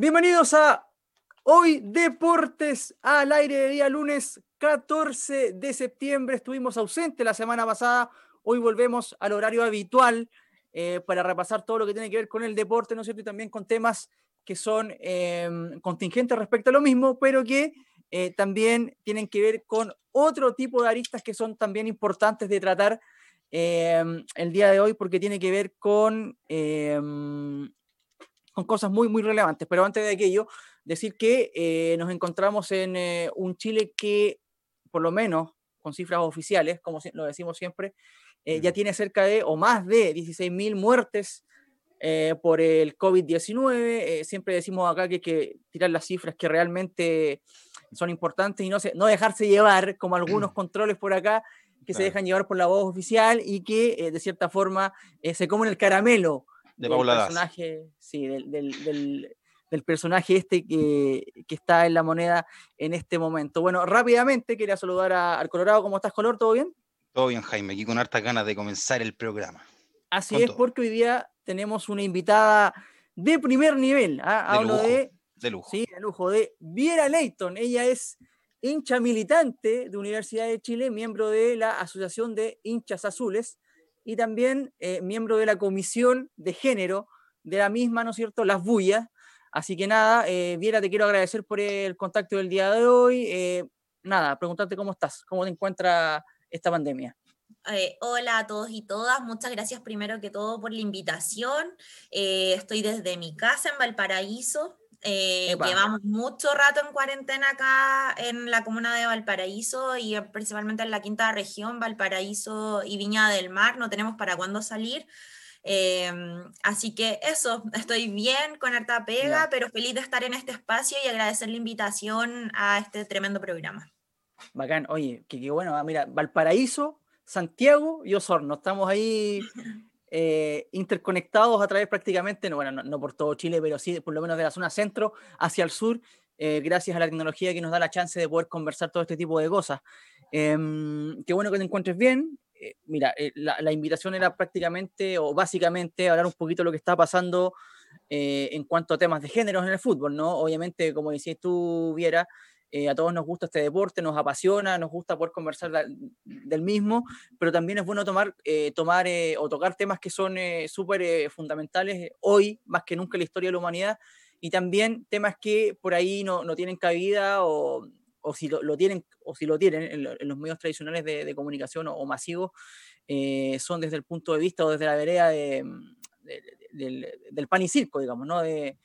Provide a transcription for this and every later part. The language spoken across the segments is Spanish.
Bienvenidos a Hoy Deportes al aire de día lunes 14 de septiembre. Estuvimos ausentes la semana pasada. Hoy volvemos al horario habitual eh, para repasar todo lo que tiene que ver con el deporte, ¿no es cierto? Y también con temas que son em, contingentes respecto a lo mismo, pero que eh, también tienen que ver con otro tipo de aristas que son también importantes de tratar em, el día de hoy, porque tiene que ver con con cosas muy, muy relevantes. Pero antes de aquello, decir que eh, nos encontramos en eh, un Chile que, por lo menos con cifras oficiales, como lo decimos siempre, eh, ya tiene cerca de o más de 16.000 muertes por el COVID-19. siempre decimos acá que hay que tirar las cifras que realmente son importantes y no, se, no dejarse llevar, como algunos controles por acá, que se dejan llevar por la voz oficial y que de cierta forma se comen el caramelo de Paula del personaje, sí, del, del, del, personaje este que, que, está en la moneda en este momento. Bueno, rápidamente quería saludar a, al Colorado. ¿Cómo estás, Color? ¿Todo bien? Todo bien, Jaime. Aquí con hartas ganas de comenzar el programa. Así es, porque hoy día tenemos una invitada de primer nivel. ¿ah? De Hablo lujo, de, de lujo. Sí, de lujo, de Viera Leighton. Ella es hincha militante de Universidad de Chile, miembro de la Asociación de Hinchas Azules y también eh, miembro de la comisión de género de la misma, ¿no es cierto?, Las Bullas. Así que nada, eh, Viera, te quiero agradecer por el contacto del día de hoy. Eh, nada, preguntarte cómo estás, cómo te encuentra esta pandemia. Eh, hola a todos y todas, muchas gracias primero que todo por la invitación. Estoy desde mi casa en Valparaíso, eh, llevamos mucho rato en cuarentena acá en la comuna de Valparaíso y eh, principalmente en la quinta región, Valparaíso y Viña del Mar, no tenemos para cuándo salir. Em, así que eso, estoy bien con harta pega, pero feliz de estar en este espacio y agradecer la invitación a este tremendo programa. Bacán, oye, qué bueno, ah, mira, Valparaíso, Santiago y Osorno, estamos ahí eh, interconectados a través prácticamente, no, bueno, no, por todo Chile, pero sí por lo menos de la zona centro hacia el sur, eh, gracias a la tecnología que nos da la chance de poder conversar todo este tipo de cosas. Em, qué bueno que te encuentres bien. Eh, mira, la, la, invitación era prácticamente o básicamente hablar un poquito de lo que está pasando en cuanto a temas de géneros en el fútbol, ¿no? Obviamente, como decías tú, Viera, eh, a todos nos gusta este deporte, nos apasiona, nos gusta poder conversar del mismo, pero también es bueno tomar, eh, tomar eh, o tocar temas que son súper fundamentales hoy, más que nunca en la historia de la humanidad, y también temas que por ahí no, no tienen cabida o, o si lo, lo, tienen, o si lo tienen en, en los medios tradicionales de, de comunicación o, o masivos, son desde el punto de vista o desde la vereda de, de, del, del, pan y circo, digamos, ¿no? de,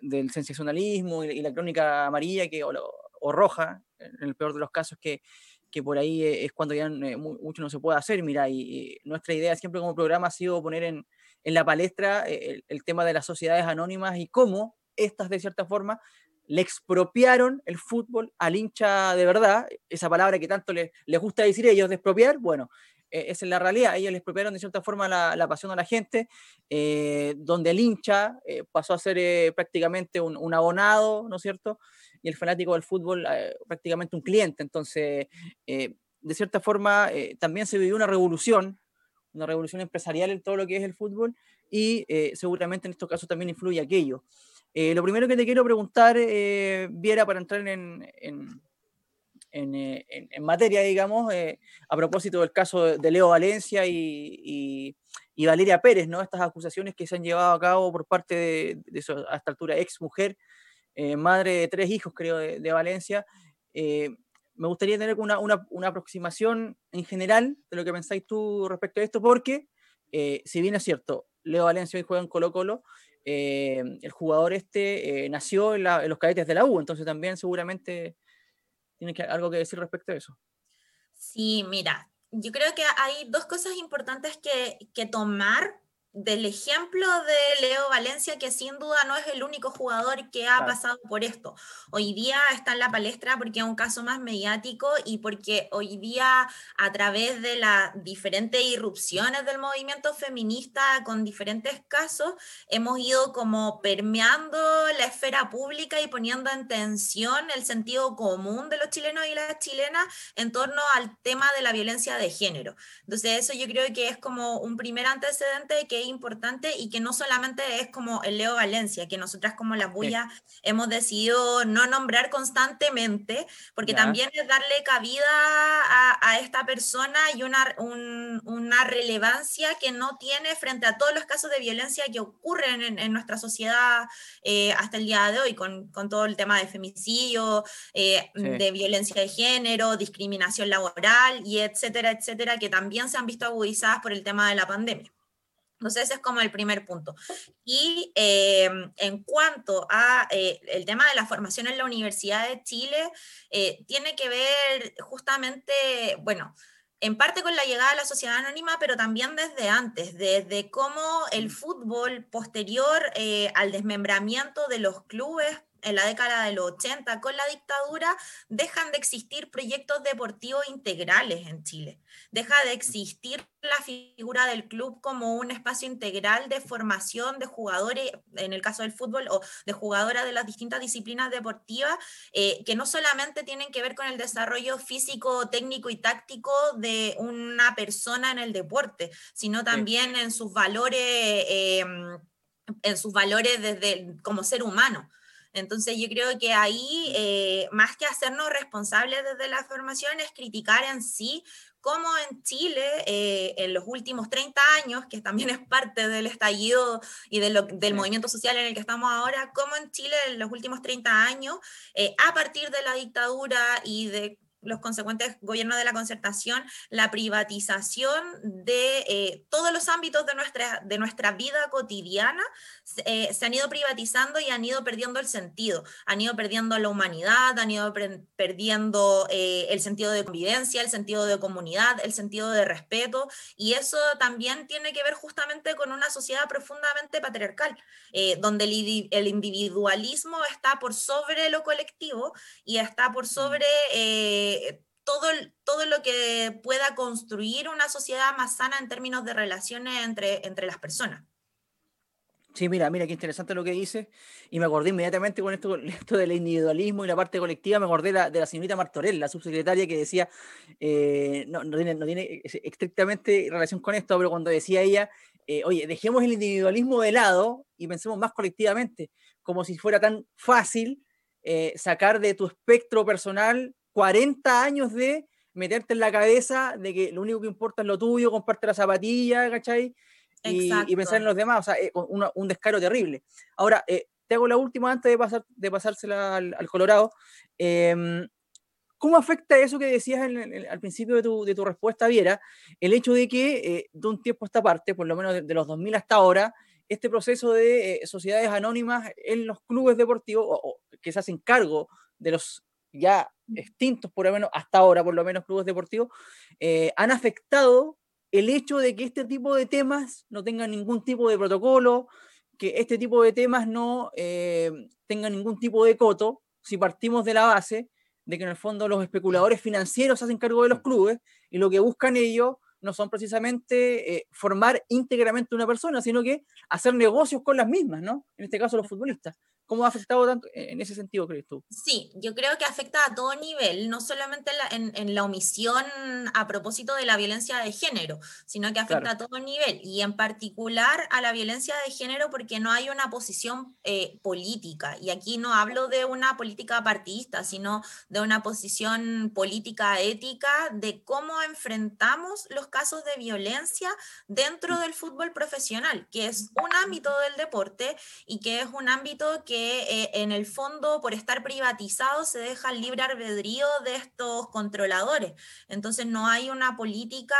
del sensacionalismo y, la crónica amarilla que, o, o, roja, en el peor de los casos, que, que por ahí e, es cuando ya eh, mucho no se puede hacer. Mira, y, nuestra idea siempre como programa ha sido poner en, en la palestra eh, el, tema de las sociedades anónimas y cómo estas, de cierta forma, le expropiaron el fútbol al hincha de verdad, esa palabra que tanto les, les gusta decir ellos, de expropiar, bueno, eh, esa es la realidad. Ellos les expropiaron de cierta forma la, la pasión a la gente, eh, donde el hincha eh, pasó a ser eh, prácticamente un, un, abonado, ¿no es cierto? Y el fanático del fútbol prácticamente un cliente. Entonces, de cierta forma, también se vivió una revolución, una revolución empresarial en todo lo que es el fútbol y seguramente en estos casos también influye aquello. lo primero que te quiero preguntar, Viera, para entrar en, en en, en, en, materia, digamos, eh, a propósito del caso de Leo Valencia y, y, y, Valeria Pérez, ¿no? Estas acusaciones que se han llevado a cabo por parte de, de su, a esta altura, ex mujer, eh, madre de tres hijos, creo, de, de Valencia. Eh, me gustaría tener una, una, una, aproximación en general de lo que pensáis tú respecto a esto, porque eh, si bien es cierto, Leo Valencia hoy juega en Colo Colo, el jugador este nació en, la, en los cadetes de la U, entonces también seguramente ¿Tienes que, algo que decir respecto a eso? Sí, mira, yo creo que hay dos cosas importantes que tomar del ejemplo de Leo Valencia, que sin duda no es el único jugador que ha claro. pasado por esto. Hoy día está en la palestra porque es un caso más mediático y porque hoy día a través de las diferentes irrupciones del movimiento feminista con diferentes casos, hemos ido como permeando la esfera pública y poniendo en tensión el sentido común de los chilenos y las chilenas en torno al tema de la violencia de género. Entonces eso yo creo que es como un primer antecedente que es importante y que no solamente es como el Leo Valencia, que nosotras como la bulla hemos decidido no nombrar constantemente, porque también es darle cabida a, esta persona y una, una relevancia que no tiene frente a todos los casos de violencia que ocurren en, nuestra sociedad eh, hasta el día de hoy, con, con, todo el tema de femicidio, eh, de violencia de género, discriminación laboral y etcétera, etcétera, que también se han visto agudizadas por el tema de la pandemia. Entonces, ese es como el primer punto. Y eh, en cuanto a eh, el tema de la formación en la Universidad de Chile, eh, tiene que ver justamente, bueno, en parte con la llegada a la sociedad anónima, pero también desde antes, desde cómo el mm. fútbol posterior al desmembramiento de los clubes en la década de los 80 con la dictadura, dejan de existir proyectos deportivos integrales en Chile. Deja de existir la figura del club como un espacio integral de formación de jugadores, en el caso del fútbol, o de jugadoras de las distintas disciplinas deportivas, eh, que no solamente tienen que ver con el desarrollo físico, técnico y táctico de una persona en el deporte, sino también en sus valores. Em, en sus valores desde como ser humano. Entonces yo creo que ahí, eh, más que hacernos responsables desde la formación, es criticar en sí cómo en Chile, eh, en los últimos 30 años, que también es parte del estallido y del movimiento social en el que estamos ahora, cómo en Chile en los últimos 30 años, eh, a partir de la dictadura y de los consecuentes gobiernos de la concertación, la privatización de eh, todos los ámbitos de nuestra, de nuestra vida cotidiana eh, se han ido privatizando y han ido perdiendo el sentido, han ido perdiendo la humanidad, han ido perdiendo eh, el sentido de convivencia, el sentido de comunidad, el sentido de respeto, y eso también tiene que ver justamente con una sociedad profundamente patriarcal, donde el, el, individualismo está por sobre lo colectivo y está por sobre todo, todo lo que pueda construir una sociedad más sana en términos de relaciones entre, entre las personas. Sí, mira, mira, qué interesante lo que dice. Y me acordé inmediatamente con esto, esto del individualismo y la parte colectiva, me acordé de la señorita Martorell, la subsecretaria, que decía, eh, no, no, tiene, no, tiene, estrictamente relación con esto, pero cuando decía ella, eh, oye, dejemos el individualismo de lado y pensemos más colectivamente, como si fuera tan fácil eh, sacar de tu espectro personal 40 años de meterte en la cabeza de que lo único que importa es lo tuyo, comparte la zapatilla, ¿cachai? Y, y, pensar en los demás, o sea, eh, un descaro terrible. Ahora, eh, te hago la última antes de, pasar, de pasársela al, Colorado. Em, ¿Cómo afecta eso que decías al principio de tu, de tu, respuesta, Viera, el hecho de que de un tiempo a esta parte, por lo menos de, los 2000 hasta ahora, este proceso de sociedades anónimas en los clubes deportivos, o, que se hacen cargo de los ya extintos, por lo menos hasta ahora, por lo menos clubes deportivos, eh, han afectado el hecho de que este tipo de temas no tengan ningún tipo de protocolo, que este tipo de temas no eh, tengan ningún tipo de coto, si partimos de la base de que en el fondo los especuladores financieros hacen cargo de los clubes y lo que buscan ellos no son precisamente eh, formar íntegramente una persona, sino que hacer negocios con las mismas, ¿no? En este caso los futbolistas. ¿Cómo ha afectado tanto en ese sentido, crees tú? Sí, yo creo que afecta a todo nivel, no solamente en, la omisión a propósito de la violencia de género, sino que afecta a todo nivel y en particular a la violencia de género porque no hay una posición eh, política. Y aquí no hablo de una política partidista, sino de una posición política ética de cómo enfrentamos los casos de violencia dentro mm. del fútbol profesional, que es un ámbito del deporte y que es un ámbito que eh, en el fondo por estar privatizado se deja el libre albedrío de estos controladores. Entonces no hay una política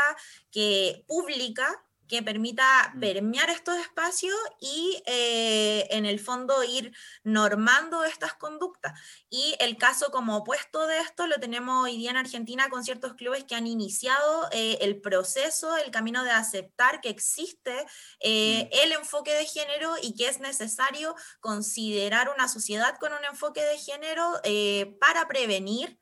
que pública que permita mm. permear estos espacios y eh, en el fondo ir normando estas conductas. Y el caso como opuesto de esto lo tenemos hoy día en Argentina con ciertos clubes que han iniciado eh, el proceso, el camino de aceptar que existe eh, mm. el enfoque de género y que es necesario considerar una sociedad con un enfoque de género para prevenir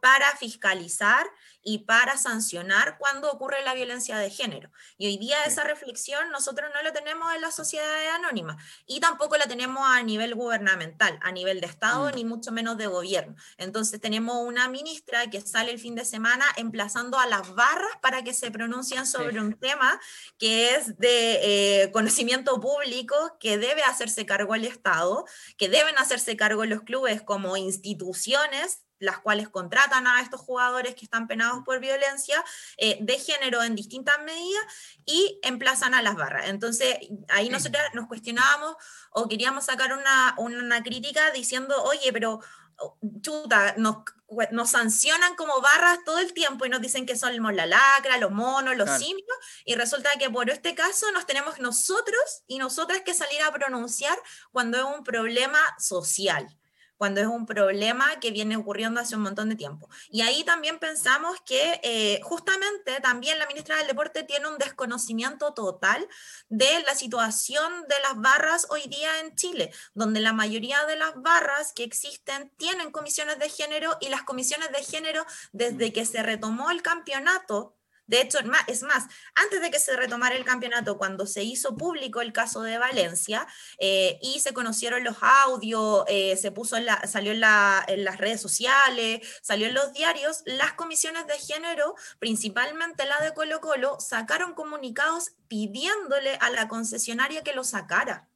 para fiscalizar y para sancionar cuando ocurre la violencia de género. Y hoy día esa reflexión nosotros no la tenemos en la sociedad anónima y tampoco la tenemos a nivel gubernamental, a nivel de Estado, mm. ni mucho menos de gobierno. Entonces tenemos una ministra que sale el fin de semana emplazando a las barras para que se pronuncien sobre un tema que es de eh, conocimiento público, que debe hacerse cargo el Estado, que deben hacerse cargo los clubes como instituciones las cuales contratan a estos jugadores que están penados por violencia eh, de género en distintas medidas y emplazan a las barras. Entonces, ahí nosotros nos cuestionábamos o queríamos sacar una, una crítica diciendo, oye, pero oh, chuta, nos, nos, sancionan como barras todo el tiempo y nos dicen que somos la lacra, los monos, los simios, y resulta que por este caso nos tenemos nosotros y nosotras que salir a pronunciar cuando es un problema social cuando es un problema que viene ocurriendo hace un montón de tiempo. Y ahí también pensamos que eh, justamente también la ministra del Deporte tiene un desconocimiento total de la situación de las barras hoy día en Chile, donde la mayoría de las barras que existen tienen comisiones de género y las comisiones de género desde que se retomó el campeonato de hecho, es más, antes de que se retomara el campeonato, cuando se hizo público el caso de Valencia eh, y se conocieron los audios, eh, se puso salió en, las redes sociales, salió en los diarios, las comisiones de género, principalmente la de Colo Colo, sacaron comunicados pidiéndole a la concesionaria que lo sacara.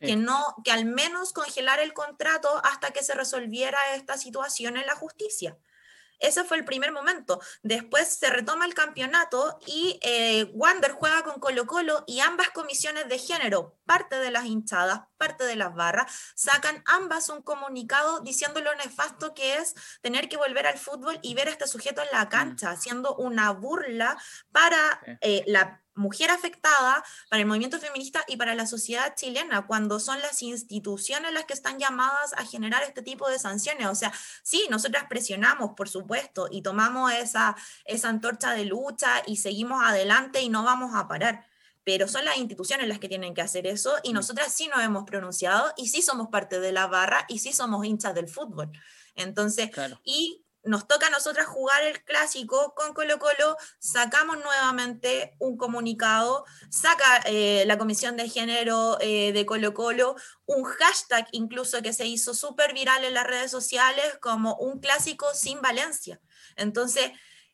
Que, no, que al menos congelara el contrato hasta que se resolviera esta situación en la justicia. Ese fue el primer momento. Después se retoma el campeonato y eh, Wander juega con Colo Colo y ambas comisiones de género, parte de las hinchadas, parte de las barras, sacan ambas un comunicado diciendo lo nefasto que es tener que volver al fútbol y ver a este sujeto en la mm. cancha, haciendo una burla para eh, la mujer afectada, para el movimiento feminista y para la sociedad chilena, cuando son las instituciones las que están llamadas a generar este tipo de sanciones. O sea, sí, nosotras presionamos, por supuesto, y tomamos esa, esa antorcha de lucha y seguimos adelante y no vamos a parar. Pero son las instituciones las que tienen que hacer eso y mm. nosotras sí nos hemos pronunciado y sí somos parte de la barra y sí somos hinchas del fútbol. Entonces, y nos toca a nosotras jugar el clásico con Colo Colo, sacamos nuevamente un comunicado, saca eh, la Comisión de Género eh, de Colo Colo un hashtag incluso que se hizo súper viral en las redes sociales como un clásico sin Valencia. Entonces,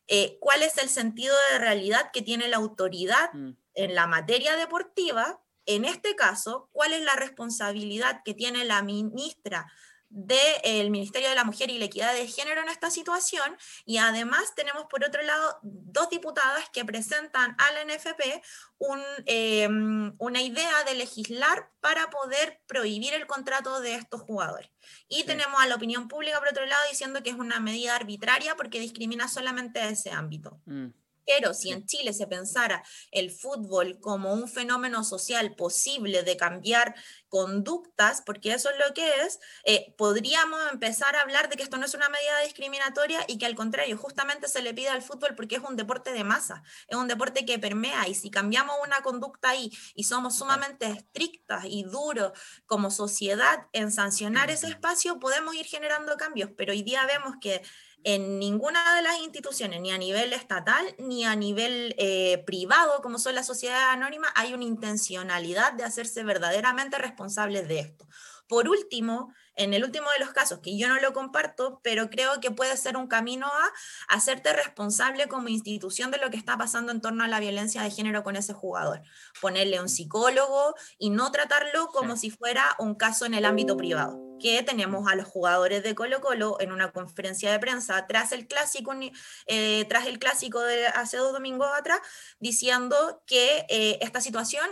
eh, ¿cuál es el sentido de realidad que tiene la autoridad mm. en la materia deportiva? En este caso, ¿cuál es la responsabilidad que tiene la ministra del Ministerio de la Mujer y la Equidad de Género en esta situación y además tenemos por otro lado dos diputadas que presentan al NFP em, una idea de legislar para poder prohibir el contrato de estos jugadores. Y tenemos a la opinión pública por otro lado diciendo que es una medida arbitraria porque discrimina solamente a ese ámbito. Mm. Pero si en Chile se pensara el fútbol como un fenómeno social posible de cambiar conductas, porque eso es lo que es, eh, podríamos empezar a hablar de que esto no es una medida discriminatoria y que al contrario, justamente se le pide al fútbol porque es un deporte de masa, es un deporte que permea y si cambiamos una conducta ahí y somos sumamente estrictas y duros como sociedad en sancionar ese espacio, podemos ir generando cambios, pero hoy día vemos que en ninguna de las instituciones, ni a nivel estatal, ni a nivel eh, privado, como son las sociedades anónimas, hay una intencionalidad de hacerse verdaderamente responsables de esto. Por último, en el último de los casos, que yo no lo comparto, pero creo que puede ser un camino a hacerte responsable como institución de lo que está pasando en torno a la violencia de género con ese jugador. Ponerle un psicólogo y no tratarlo como si fuera un caso en el ámbito privado que tenemos a los jugadores de Colo Colo en una conferencia de prensa tras el clásico, eh, tras el clásico de hace dos domingos atrás, diciendo que eh, esta situación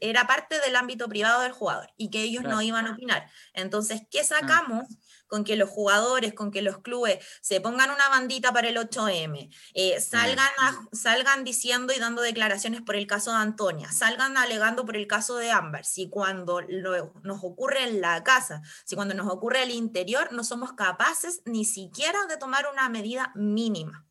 era parte del ámbito privado del jugador y que ellos no iban a opinar. Entonces, ¿qué ah. Con que los jugadores, con que los clubes se pongan una bandita para el 8M, eh, salgan, salgan diciendo y dando declaraciones por el caso de Antonia, salgan alegando por el caso de Ámbar, si cuando nos ocurre en la casa, si cuando nos ocurre al interior, no somos capaces ni siquiera de tomar una medida mínima.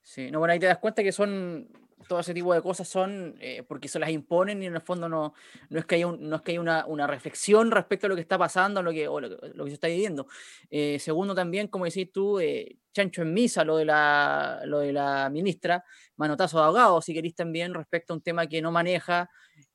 Sí, no, bueno, ahí te das cuenta que son todo ese tipo de cosas son eh, porque se las imponen y en el fondo no, no es que haya, no es que haya una, una, reflexión respecto a lo que está pasando lo que, o lo, lo que se está viviendo. Eh, segundo, también, como decís tú, eh, chancho en misa lo de, la, lo de la ministra, manotazo de ahogado, si queréis también, respecto a un tema que no maneja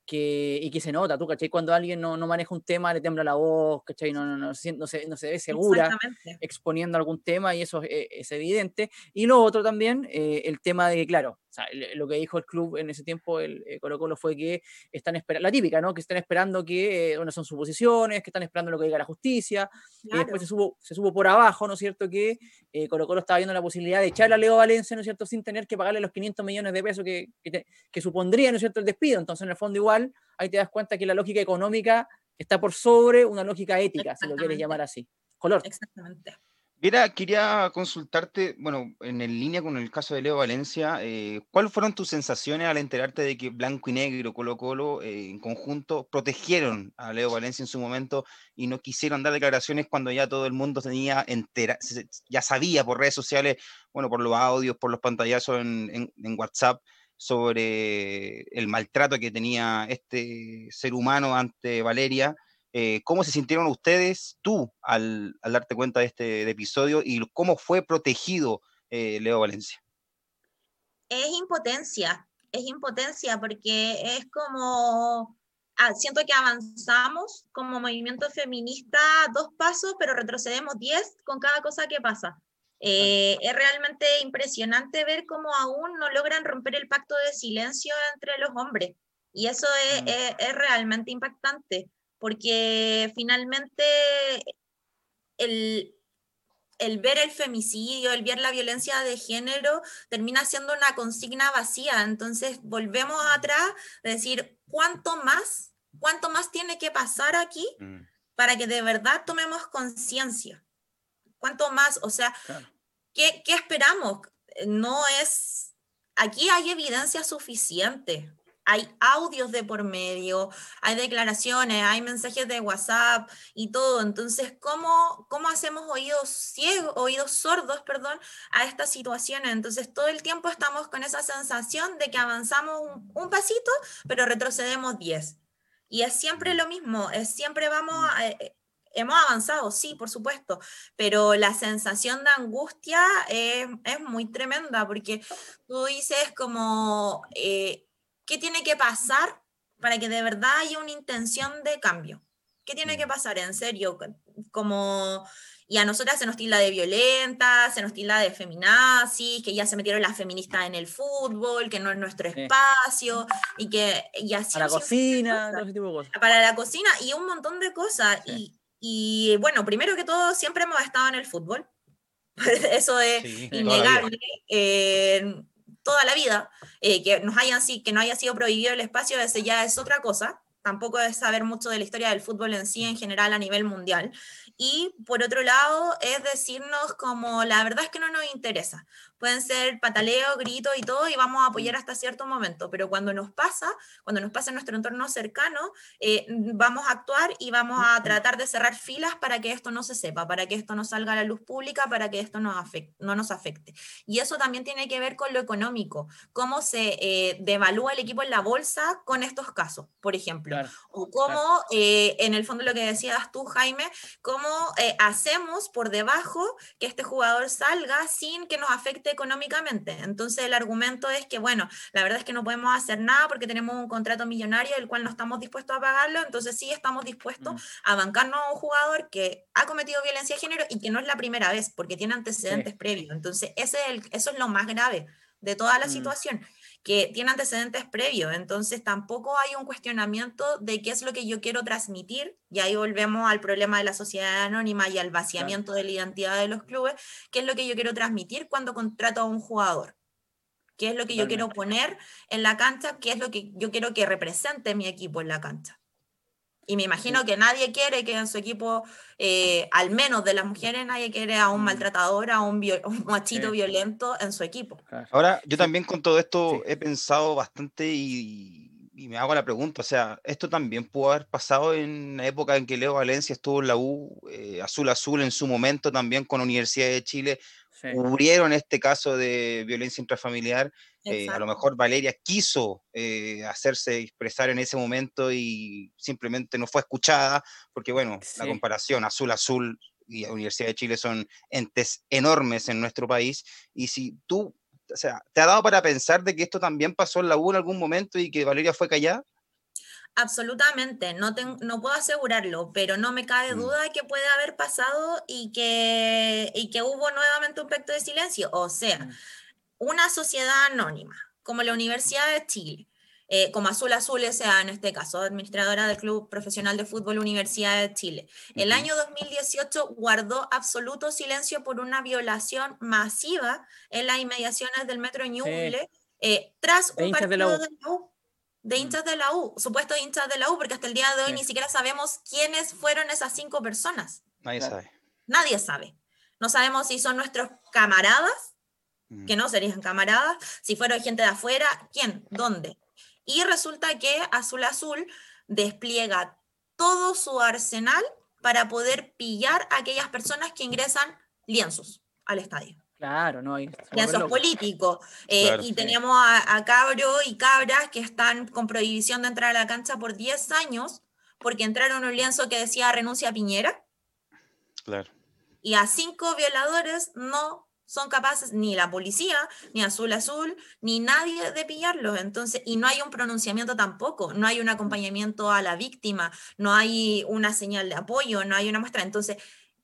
que, y que se nota, tú, ¿cachai? Cuando alguien no, no, maneja un tema, le tembla la voz, ¿cachai? No, no, no, no, se, no se ve segura exponiendo algún tema y eso es, es, evidente. Y lo otro también, eh, el tema de que, claro, sea, lo que dijo el club en ese tiempo, el eh, Colo Colo, fue que están esperando, la típica, ¿no? Que están esperando que, eh, bueno, son suposiciones, que están esperando lo que diga la justicia, claro. y después se supo, se supo por abajo, ¿no es cierto? Que eh, Colo Colo estaba viendo la posibilidad de echar a Leo Valencia, ¿no es cierto? Sin tener que pagarle los 500 millones de pesos que, que, te, que supondría, ¿no es cierto?, el despido. Entonces, en el fondo, igual, ahí te das cuenta que la lógica económica está por sobre una lógica ética, si lo quieres llamar así. Color. Exactamente. Mira, quería consultarte, bueno, en línea con el caso de Leo Valencia, eh, ¿cuáles fueron tus sensaciones al enterarte de que Blanco y Negro, Colo Colo, eh, en conjunto, protegieron a Leo Valencia en su momento y no quisieron dar declaraciones cuando ya todo el mundo tenía entera, ya sabía por redes sociales, bueno, por los audios, por los pantallazos en, en, en WhatsApp, sobre el maltrato que tenía este ser humano ante Valeria? Eh, ¿Cómo se sintieron ustedes, tú, al, al darte cuenta de este de episodio y cómo fue protegido eh, Leo Valencia? Es impotencia, es impotencia porque es como, ah, siento que avanzamos como movimiento feminista dos pasos, pero retrocedemos diez con cada cosa que pasa. Eh, es realmente impresionante ver cómo aún no logran romper el pacto de silencio entre los hombres. Y eso es, mm. es, es realmente impactante porque finalmente el, el ver el femicidio, el ver la violencia de género, termina siendo una consigna vacía. Entonces volvemos atrás, de decir, ¿cuánto más? ¿Cuánto más tiene que pasar aquí mm. para que de verdad tomemos conciencia? ¿Cuánto más? O sea, claro. ¿qué, ¿qué esperamos? No es... Aquí hay evidencia suficiente hay audios de por medio, hay declaraciones, hay mensajes de WhatsApp y todo. Entonces, ¿cómo, cómo hacemos oídos ciegos, oídos sordos, perdón, a estas situaciones? Entonces, todo el tiempo estamos con esa sensación de que avanzamos un, un pasito, pero retrocedemos 10. Y es siempre lo mismo, es siempre vamos a, eh, hemos avanzado, sí, por supuesto, pero la sensación de angustia es, es muy tremenda porque tú dices como, eh, ¿Qué tiene que pasar para que de verdad haya una intención de cambio? ¿Qué tiene que pasar en serio? Como, y a nosotras se nos tilda de violenta, se nos tilda de feminazis, que ya se metieron las feministas en el fútbol, que no es nuestro espacio, y que y así... Para la cocina, tipo de cosas. Para la cocina y un montón de cosas. Sí. Y, y, bueno, primero que todo, siempre hemos estado en el fútbol. Eso es sí, innegable. Eh, toda la vida, eh, que, nos hayan, que no haya sido prohibido el espacio, ese ya es otra cosa, tampoco es saber mucho de la historia del fútbol en sí, en general, a nivel mundial. Y por otro lado, es decirnos como la verdad es que no nos interesa. Pueden ser pataleo, grito y todo, y vamos a apoyar hasta cierto momento, pero cuando nos pasa, cuando nos pasa en nuestro entorno cercano, eh, vamos a actuar y vamos a tratar de cerrar filas para que esto no se sepa, para que esto no salga a la luz pública, para que esto no, afecte, no nos afecte. Y eso también tiene que ver con lo económico, cómo se eh, devalúa el equipo en la bolsa con estos casos, por ejemplo, claro, o cómo, claro. eh, en el fondo lo que decías tú, Jaime, cómo eh, hacemos por debajo que este jugador salga sin que nos afecte económicamente. Entonces el argumento es que, bueno, la verdad es que no podemos hacer nada porque tenemos un contrato millonario del cual no estamos dispuestos a pagarlo, entonces sí estamos dispuestos mm. a bancarnos a un jugador que ha cometido violencia de género y que no es la primera vez porque tiene antecedentes sí. previos. Entonces ese es el, eso es lo más grave de toda la mm. situación que tiene antecedentes previos, entonces tampoco hay un cuestionamiento de qué es lo que yo quiero transmitir, y ahí volvemos al problema de la sociedad anónima y al vaciamiento claro. de la identidad de los clubes, qué es lo que yo quiero transmitir cuando contrato a un jugador, qué es lo que yo quiero poner en la cancha, qué es lo que yo quiero que represente mi equipo en la cancha. Y me imagino que nadie quiere que en su equipo, eh, al menos de las mujeres, nadie quiere a un mm. maltratador, a un, un machito sí. violento en su equipo. Ahora, yo también con todo esto sí. he pensado bastante y y me hago la pregunta, o sea, esto también pudo haber pasado en la época en que Leo Valencia estuvo en la U, eh, Azul Azul en su momento también con Universidad de Chile, cubrieron este caso de violencia intrafamiliar. Eh, a lo mejor Valeria quiso eh, hacerse expresar en ese momento y simplemente no fue escuchada, porque bueno, la comparación Azul Azul y Universidad de Chile son entes enormes en nuestro país, y si tú o sea, ¿te ha dado para pensar de que esto también pasó en la U en algún momento y que Valeria fue callada? Absolutamente, no, no puedo asegurarlo, pero no me cabe mm. duda de que puede haber pasado y que, y que hubo nuevamente un pacto de silencio. O sea, mm. una sociedad anónima como la Universidad de Chile, eh, como Azul Azul sea en este caso, administradora del Club Profesional de Fútbol Universidad de Chile. El año 2018 guardó absoluto silencio por una violación masiva en las inmediaciones del Metro Ñuble, eh, tras un partido de la U. De, mm. hinchas de la U, supuestos hinchas de la U, porque hasta el día de hoy ni siquiera sabemos quiénes fueron esas cinco personas. Nadie sabe. Nadie sabe. No sabemos si son nuestros camaradas, mm. que no serían camaradas, si fueron gente de afuera, quién, dónde. Y resulta que Azul Azul despliega todo su arsenal para poder pillar a aquellas personas que ingresan lienzos al estadio. Claro, no hay. Lienzos políticos. Eh, y teníamos a, a, Cabro y Cabras que están con prohibición de entrar a la cancha por 10 años porque entraron un lienzo que decía renuncia a Piñera. Claro. Y a cinco violadores no son capaces ni la policía, ni Azul Azul, ni nadie de pillarlos. Entonces, y no hay un pronunciamiento tampoco, no hay un acompañamiento a la víctima, no hay una señal de apoyo, no hay una muestra. Entonces,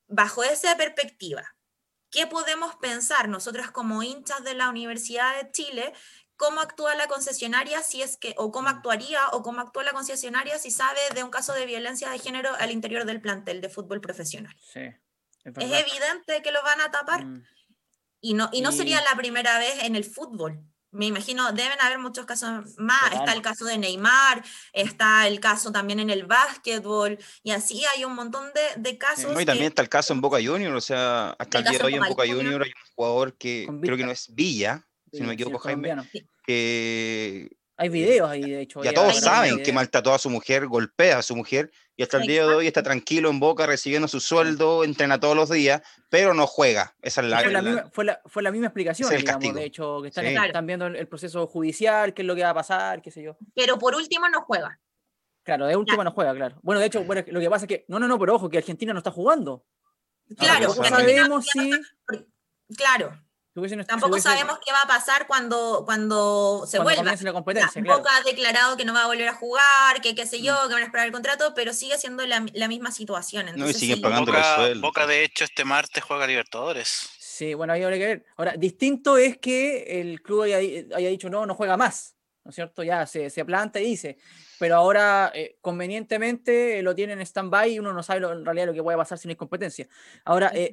bajo esa perspectiva, ¿qué podemos pensar nosotros como hinchas de la Universidad de Chile? ¿Cómo actúa la concesionaria si es que, o cómo actuaría, o cómo actúa la concesionaria si sabe de un caso de violencia de género al interior del plantel de fútbol profesional? Sí, es, evidente que lo van a tapar. Mm. Y no, y no sería la primera vez en el fútbol. Me imagino, deben haber muchos casos más. Está el caso de Neymar, está el caso también en el básquetbol, y así hay un montón de, de casos. y también está el caso en Boca Juniors, o sea, hasta el, día de hoy en Boca Juniors hay un jugador que creo que no es Villa, si no me equivoco, Jaime, que hay videos ahí, de hecho. Ya todos saben que maltrató a su mujer, golpea a su mujer, y hasta el día de hoy está tranquilo en Boca, recibiendo su sueldo, entrena todos los días, pero no juega. Esa es la, fue, la misma, fue, la, misma explicación, digamos, de hecho, que están, viendo el, proceso judicial, qué es lo que va a pasar, qué sé yo. Pero por último no juega. Claro, de último no juega, claro. Bueno, de hecho, bueno, lo que pasa es que, no, no, no, pero ojo, que Argentina no está jugando. Claro, sabemos si... Claro. Tampoco sabemos qué va a pasar cuando, cuando se vuelva. La competencia, Boca ha declarado que no va a volver a jugar, que qué sé yo, mm. que van a esperar el contrato, pero sigue siendo la, la misma situación. no, y sigue pagando Boca, sueldo. Boca, de hecho, este martes juega Libertadores. Sí, bueno, ahí habrá que ver. Ahora, distinto es que el club haya, haya dicho no, no juega más, ¿no es cierto? Ya se, se planta y dice. Pero ahora, eh, convenientemente, lo tienen en stand-by y uno no sabe en realidad lo que puede pasar si no hay competencia. Ahora, eh,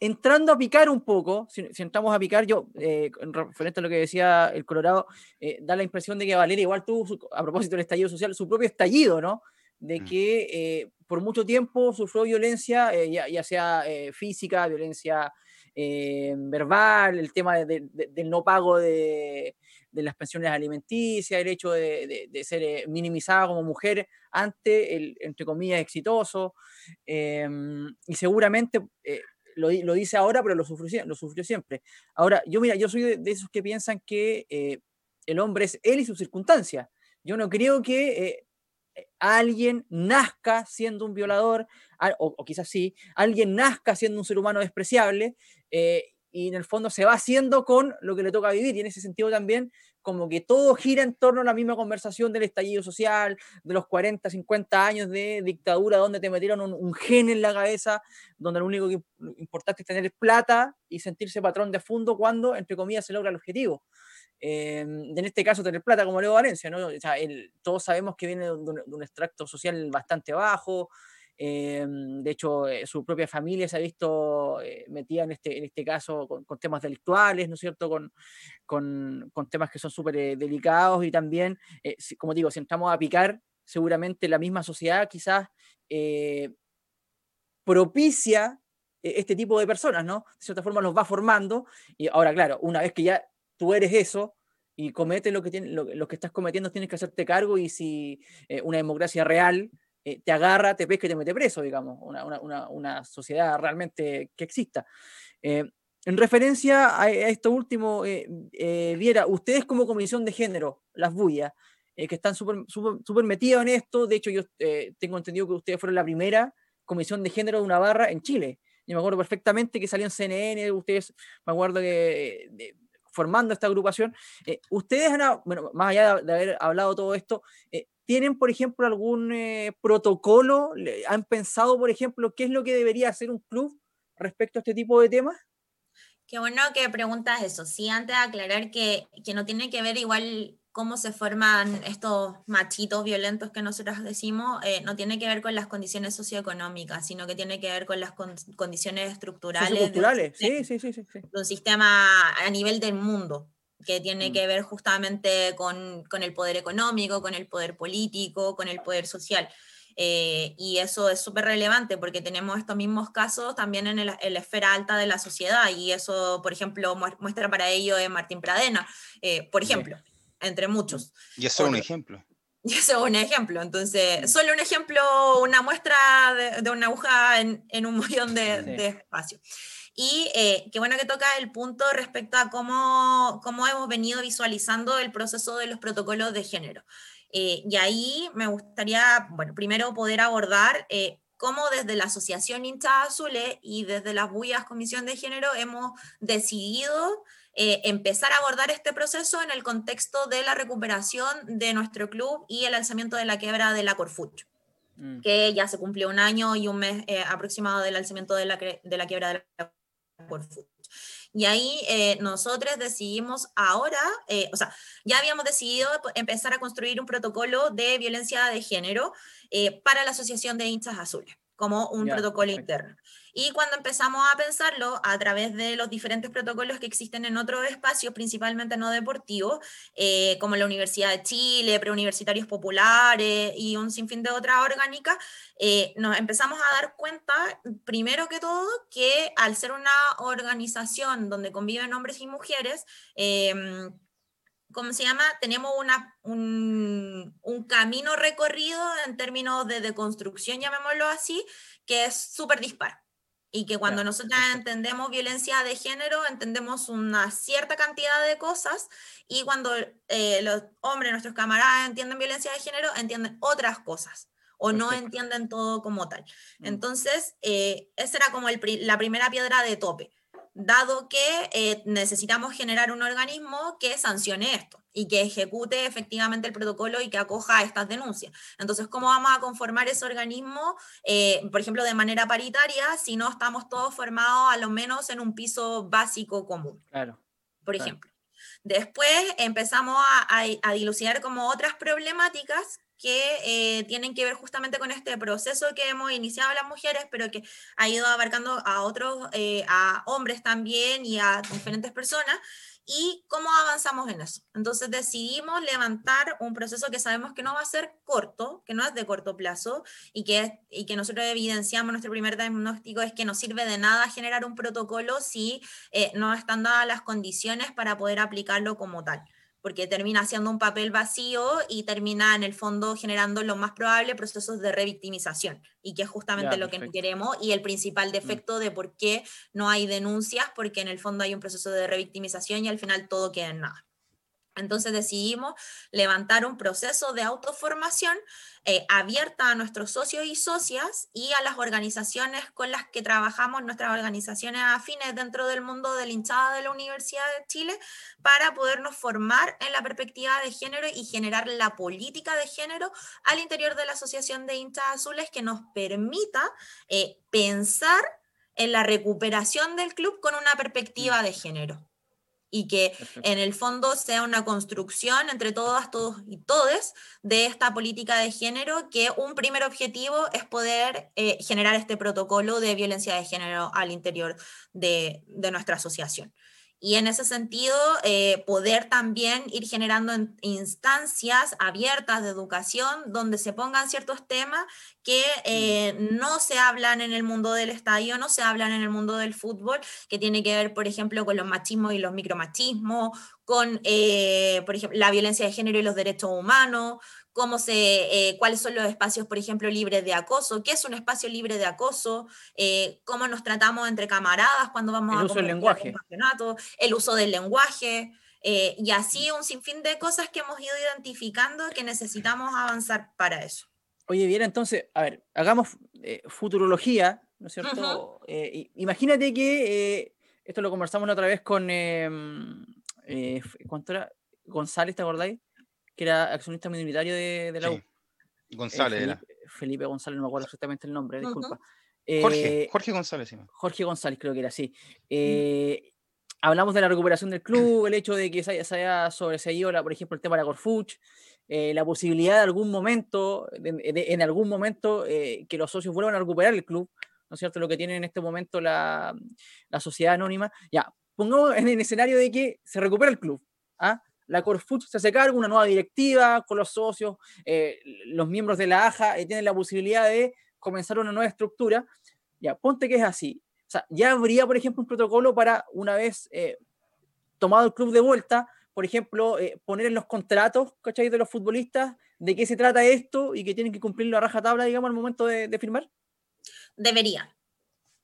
entrando a picar un poco, si, entramos a picar, yo, eh, referente a lo que decía el Colorado, eh, da la impresión de que Valeria igual tuvo, a propósito del estallido social, su propio estallido, ¿no? De mm. que eh, por mucho tiempo sufrió violencia, ya, sea física, violencia verbal, el tema del no pago de, las pensiones alimenticias, el hecho de, ser minimizada como mujer ante el, entre comillas, exitoso. y seguramente lo, dice ahora, pero lo sufrió, lo siempre. Ahora, yo mira, yo soy de, esos que piensan que eh, el hombre es él y su circunstancia. Yo no creo que eh, eh, alguien nazca siendo un violador, o, quizás sí, alguien nazca siendo un ser humano despreciable y en el fondo se va haciendo con lo que le toca vivir. Y en ese sentido también, como que todo gira en torno a la misma conversación del estallido social, de los 40, 50 años de dictadura, donde te metieron un, gen en la cabeza, donde lo único que importante es tener plata y sentirse patrón de fondo cuando, entre comillas, se logra el objetivo. Em, en este caso, tener plata como Leo Valencia, ¿no? O sea, todos sabemos que viene de un extracto social bastante bajo, Em, de hecho, eh, su propia familia se ha visto eh, metida en este, en este caso con, temas delictuales, ¿no es cierto? Con, con, con temas que son súper eh, delicados y también, como digo, si entramos a picar, seguramente la misma sociedad quizás propicia este tipo de personas, ¿no? De cierta forma los va formando y ahora, claro, una vez que ya tú eres eso, y comete lo que, tiene, lo, que estás cometiendo, tienes que hacerte cargo y si eh, una democracia real eh, te agarra, te pesca y te mete preso, digamos, una, una, una sociedad realmente que exista. Eh, en referencia a, esto último, Viera, ustedes como Comisión de Género, las bullas, que están súper super, metidos en esto, de hecho yo tengo entendido que ustedes fueron la primera Comisión de Género de una barra en Chile. Yo me acuerdo perfectamente que salió en CNN, ustedes, me acuerdo que formando esta agrupación. Eh, ustedes, han, bueno, más allá de, haber hablado todo esto, eh, ¿tienen, por ejemplo, algún eh, protocolo? ¿Han pensado, por ejemplo, qué es lo que debería hacer un club respecto a este tipo de temas? Qué bueno que preguntas eso. Sí, antes de aclarar que, que no tiene que ver igual cómo se forman estos machitos violentos que nosotros decimos, eh, no tiene que ver con las condiciones socioeconómicas, sino que tiene que ver con las condiciones estructurales de, sí, sí, sí, de un sistema a nivel del mundo que tiene mm. que ver justamente con, con, el poder económico, con el poder político, con el poder social. Eh, y eso es súper relevante porque tenemos estos mismos casos también en, la esfera alta de la sociedad y eso, por ejemplo, muestra para ello es Martín Pradena, eh, por ejemplo entre muchos. Y eso es un ejemplo. Y eso es un ejemplo. Entonces, solo un ejemplo, una muestra de, una aguja en, en, un millón de, de espacio. Y eh, qué bueno que toca el punto respecto a cómo, cómo hemos venido visualizando el proceso de los protocolos de género. Eh, y ahí me gustaría, bueno, primero poder abordar eh, cómo desde la Asociación Hinchas Azules y desde las Bullas Comisión de Género hemos decidido eh, empezar a abordar este proceso en el contexto de la recuperación de nuestro club y el alzamiento de la quiebra de la Corfucho, mm. que ya se cumplió un año y un mes eh, aproximado del alzamiento de la, de la quiebra de la Corfucho. Y ahí eh, nosotros decidimos ahora, o sea, ya habíamos decidido empezar a construir un protocolo de violencia de género para la Asociación de Hinchas Azules, como un protocolo interno. Y cuando empezamos a pensarlo a través de los diferentes protocolos que existen en otros espacios, principalmente no deportivos, eh, como la Universidad de Chile, preuniversitarios populares y un sinfín de otras orgánicas, eh, nos empezamos a dar cuenta, primero que todo, que al ser una organización donde conviven hombres y mujeres, em, ¿cómo se llama? Tenemos un, un, camino recorrido en términos de deconstrucción, llamémoslo así, que es súper dispar y que cuando nosotros entendemos violencia de género, entendemos una cierta cantidad de cosas y cuando eh, los hombres, nuestros camaradas, entienden violencia de género, entienden otras cosas o no entienden todo como tal. Mm. Entonces, eh, esa era como la primera piedra de tope dado que eh, necesitamos generar un organismo que sancione esto y que ejecute efectivamente el protocolo y que acoja estas denuncias. Entonces, ¿cómo vamos a conformar ese organismo, eh, por ejemplo, de manera paritaria, si no estamos todos formados a lo menos en un piso básico común? Claro. Por ejemplo. Después empezamos a, a dilucidar como otras problemáticas que eh, tienen que ver justamente con este proceso que hemos iniciado las mujeres, pero que ha ido abarcando a otros, eh, a hombres también y a diferentes personas, y cómo avanzamos en eso. Entonces decidimos levantar un proceso que sabemos que no va a ser corto, que no es de corto plazo, y que, y que nosotros evidenciamos, nuestro primer diagnóstico es que no sirve de nada generar un protocolo si eh, no están dadas las condiciones para poder aplicarlo como tal porque termina siendo un papel vacío y termina en el fondo generando lo más probable procesos de revictimización, y que es justamente lo que no queremos y el principal mm. defecto de por qué no hay denuncias, porque en el fondo hay un proceso de revictimización y al final todo queda en nada. Entonces decidimos levantar un proceso de autoformación eh, abierta a nuestros socios y socias y a las organizaciones con las que trabajamos, nuestras organizaciones afines dentro del mundo de la hinchada de la Universidad de Chile, para podernos formar en la perspectiva de género y generar la política de género al interior de la Asociación de Hinchas Azules que nos permita eh, pensar en la recuperación del club con una perspectiva de género y que en el fondo sea una construcción entre todas, todos y todes de esta política de género, que un primer objetivo es poder eh, generar este protocolo de violencia de género al interior de, de nuestra asociación. Y en ese sentido, eh, poder también ir generando instancias abiertas de educación donde se pongan ciertos temas que eh, no se hablan en el mundo del estadio, no se hablan en el mundo del fútbol, que tiene que ver, por ejemplo, con los machismos y los micromachismos, con, eh, por ejemplo, la violencia de género y los derechos humanos, cómo se, eh, cuáles son los espacios, por ejemplo, libres de acoso, qué es un espacio libre de acoso, eh, cómo nos tratamos entre camaradas cuando vamos el a uso del lenguaje. el uso del lenguaje, eh, y así un sinfín de cosas que hemos ido identificando que necesitamos avanzar para eso. Oye, bien, entonces, a ver, hagamos futurología, ¿no es cierto? imagínate que, esto lo conversamos la otra vez con, em, ¿cuánto era? González, ¿te acordáis? Que era accionista minoritario de, de la U. González Felipe, era. Felipe González, no me acuerdo exactamente el nombre, disculpa. Jorge, eh, Jorge González, sí. Jorge González, creo que era así. Eh, hablamos de la recuperación del club, el hecho de que se haya, sobreseído, la, por ejemplo, el tema de la Corfuch, eh, la posibilidad de algún momento, en algún momento, que los socios vuelvan a recuperar el club, ¿no es cierto? Lo que tiene en este momento la, la sociedad anónima. Ya, pongamos en el escenario de que se recupera el club. ¿ah? La Corfut se hace cargo, una nueva directiva con los socios, eh, los miembros de la AJA eh, tienen la posibilidad de comenzar una nueva estructura. Ya, ponte que es así. O sea, ya habría, por ejemplo, un protocolo para una vez eh, tomado el club de vuelta, por ejemplo, poner en los contratos, ¿cachai? De los futbolistas, de qué se trata esto y que tienen que cumplir la raja tabla, digamos, al momento de, firmar. Debería.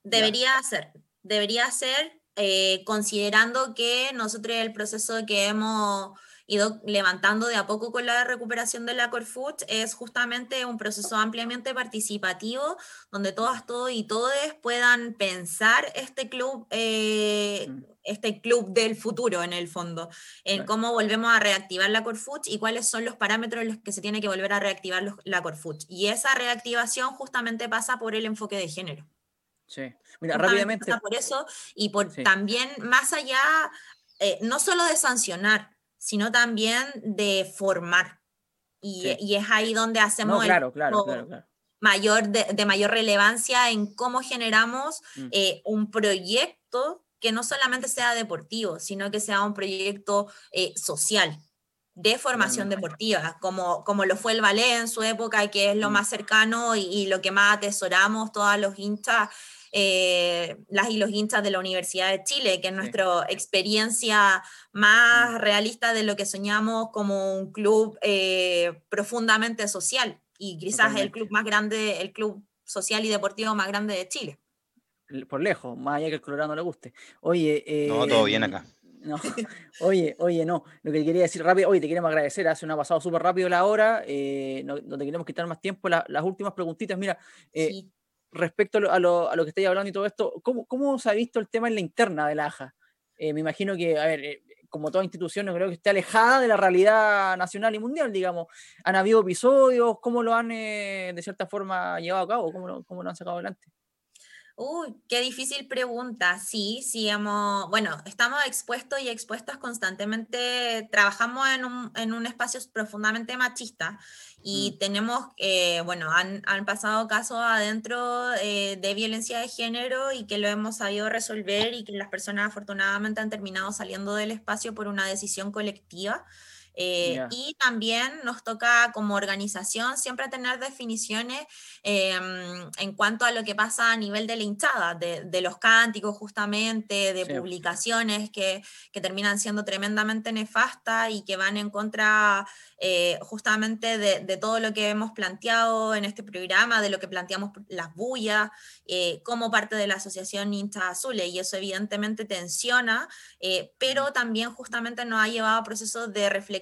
Debería ser. Debería ser eh, considerando que nosotros el proceso que hemos ido levantando de a poco con la recuperación de la Corfoot es justamente un proceso ampliamente participativo donde todas, todos y todos puedan pensar este club, eh, mm. este club del futuro en el fondo, en cómo volvemos a reactivar la Corfoot y cuáles son los parámetros en los que se tiene que volver a reactivar la Corfoot. Y esa reactivación justamente pasa por el enfoque de género. Sí, mira, rápidamente. Por eso, y por también más allá, eh, no solo de sancionar, sino también de formar. Y, es ahí donde hacemos claro, claro, mayor de, mayor relevancia en cómo generamos mm. eh, un proyecto que no solamente sea deportivo, sino que sea un proyecto eh, social de formación deportiva, como, como lo fue el ballet en su época, que es lo mm. más cercano y, y, lo que más atesoramos todos los hinchas eh, las y los hinchas de la Universidad de Chile, que es nuestra experiencia más mm. realista de lo que soñamos como un club eh, profundamente social y quizás el club más grande, el club social y deportivo más grande de Chile. Por lejos, más allá que el Colorado no le guste. Oye. no, todo bien acá. Oye, oye, no. Lo que quería decir rápido, oye, te queremos agradecer. Hace una pasado súper rápido la hora. Eh, no, te queremos quitar más tiempo. las últimas preguntitas, mira. Eh, respecto a lo, a lo, que estáis hablando y todo esto, ¿cómo, ¿cómo, se ha visto el tema en la interna de la AJA? Eh, me imagino que, a ver, eh, como toda institución, no creo que esté alejada de la realidad nacional y mundial, digamos. ¿Han habido episodios? ¿Cómo lo han, eh, de cierta forma, llevado a cabo? ¿Cómo lo, cómo lo han sacado adelante? Uy, qué difícil pregunta. Sí, sí, hemos, bueno, estamos expuestos y expuestas constantemente, trabajamos en un, en un espacio profundamente machista y mm. tenemos, eh, bueno, han, han, pasado casos adentro eh, de violencia de género y que lo hemos sabido resolver y que las personas afortunadamente han terminado saliendo del espacio por una decisión colectiva. Eh, y también nos toca como organización siempre tener definiciones em, en cuanto a lo que pasa a nivel de la hinchada, de, los cánticos justamente, de publicaciones que, que, terminan siendo tremendamente nefastas y que van en contra eh, justamente de, todo lo que hemos planteado en este programa, de lo que planteamos las bullas, eh, como parte de la Asociación Hinchas Azules, y eso evidentemente tensiona, pero mm. también justamente nos ha llevado a procesos de reflexión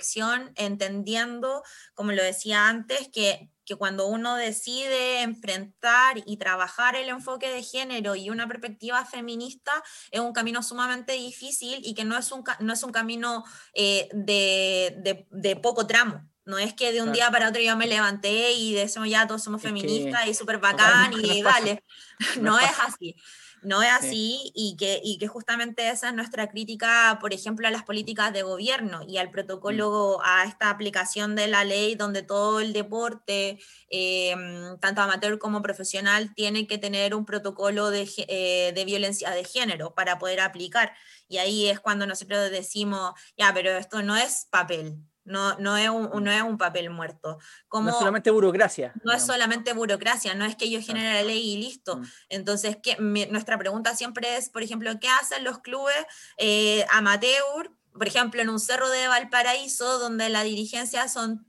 entendiendo, como lo decía antes, que, que cuando uno decide enfrentar y trabajar el enfoque de género y una perspectiva feminista, es un camino sumamente difícil y que no es un, no es un camino eh, de, de, poco tramo. No es que de un Claro. día para otro yo me levanté y decimos ya todos somos Es que feministas y súper bacán no y dale. No es así. No es Sí. así y que, y que justamente esa es nuestra crítica, por ejemplo, a las políticas de gobierno y al Mm. protocolo, a esta aplicación de la ley donde todo el deporte, eh, tanto amateur como profesional, tiene que tener un protocolo de, eh, de violencia de género para poder aplicar. Y ahí es cuando nosotros decimos, ya, pero esto no es papel, no, no, es, un, Mm. no es un papel muerto. Como, No es solamente burocracia. no es solamente burocracia, no es que yo genere la ley y listo. Mm. Entonces, ¿qué- mi- nuestra pregunta siempre es, por ejemplo, ¿qué hacen los clubes eh, amateur? Por ejemplo, en un cerro de Valparaíso, donde la dirigencia son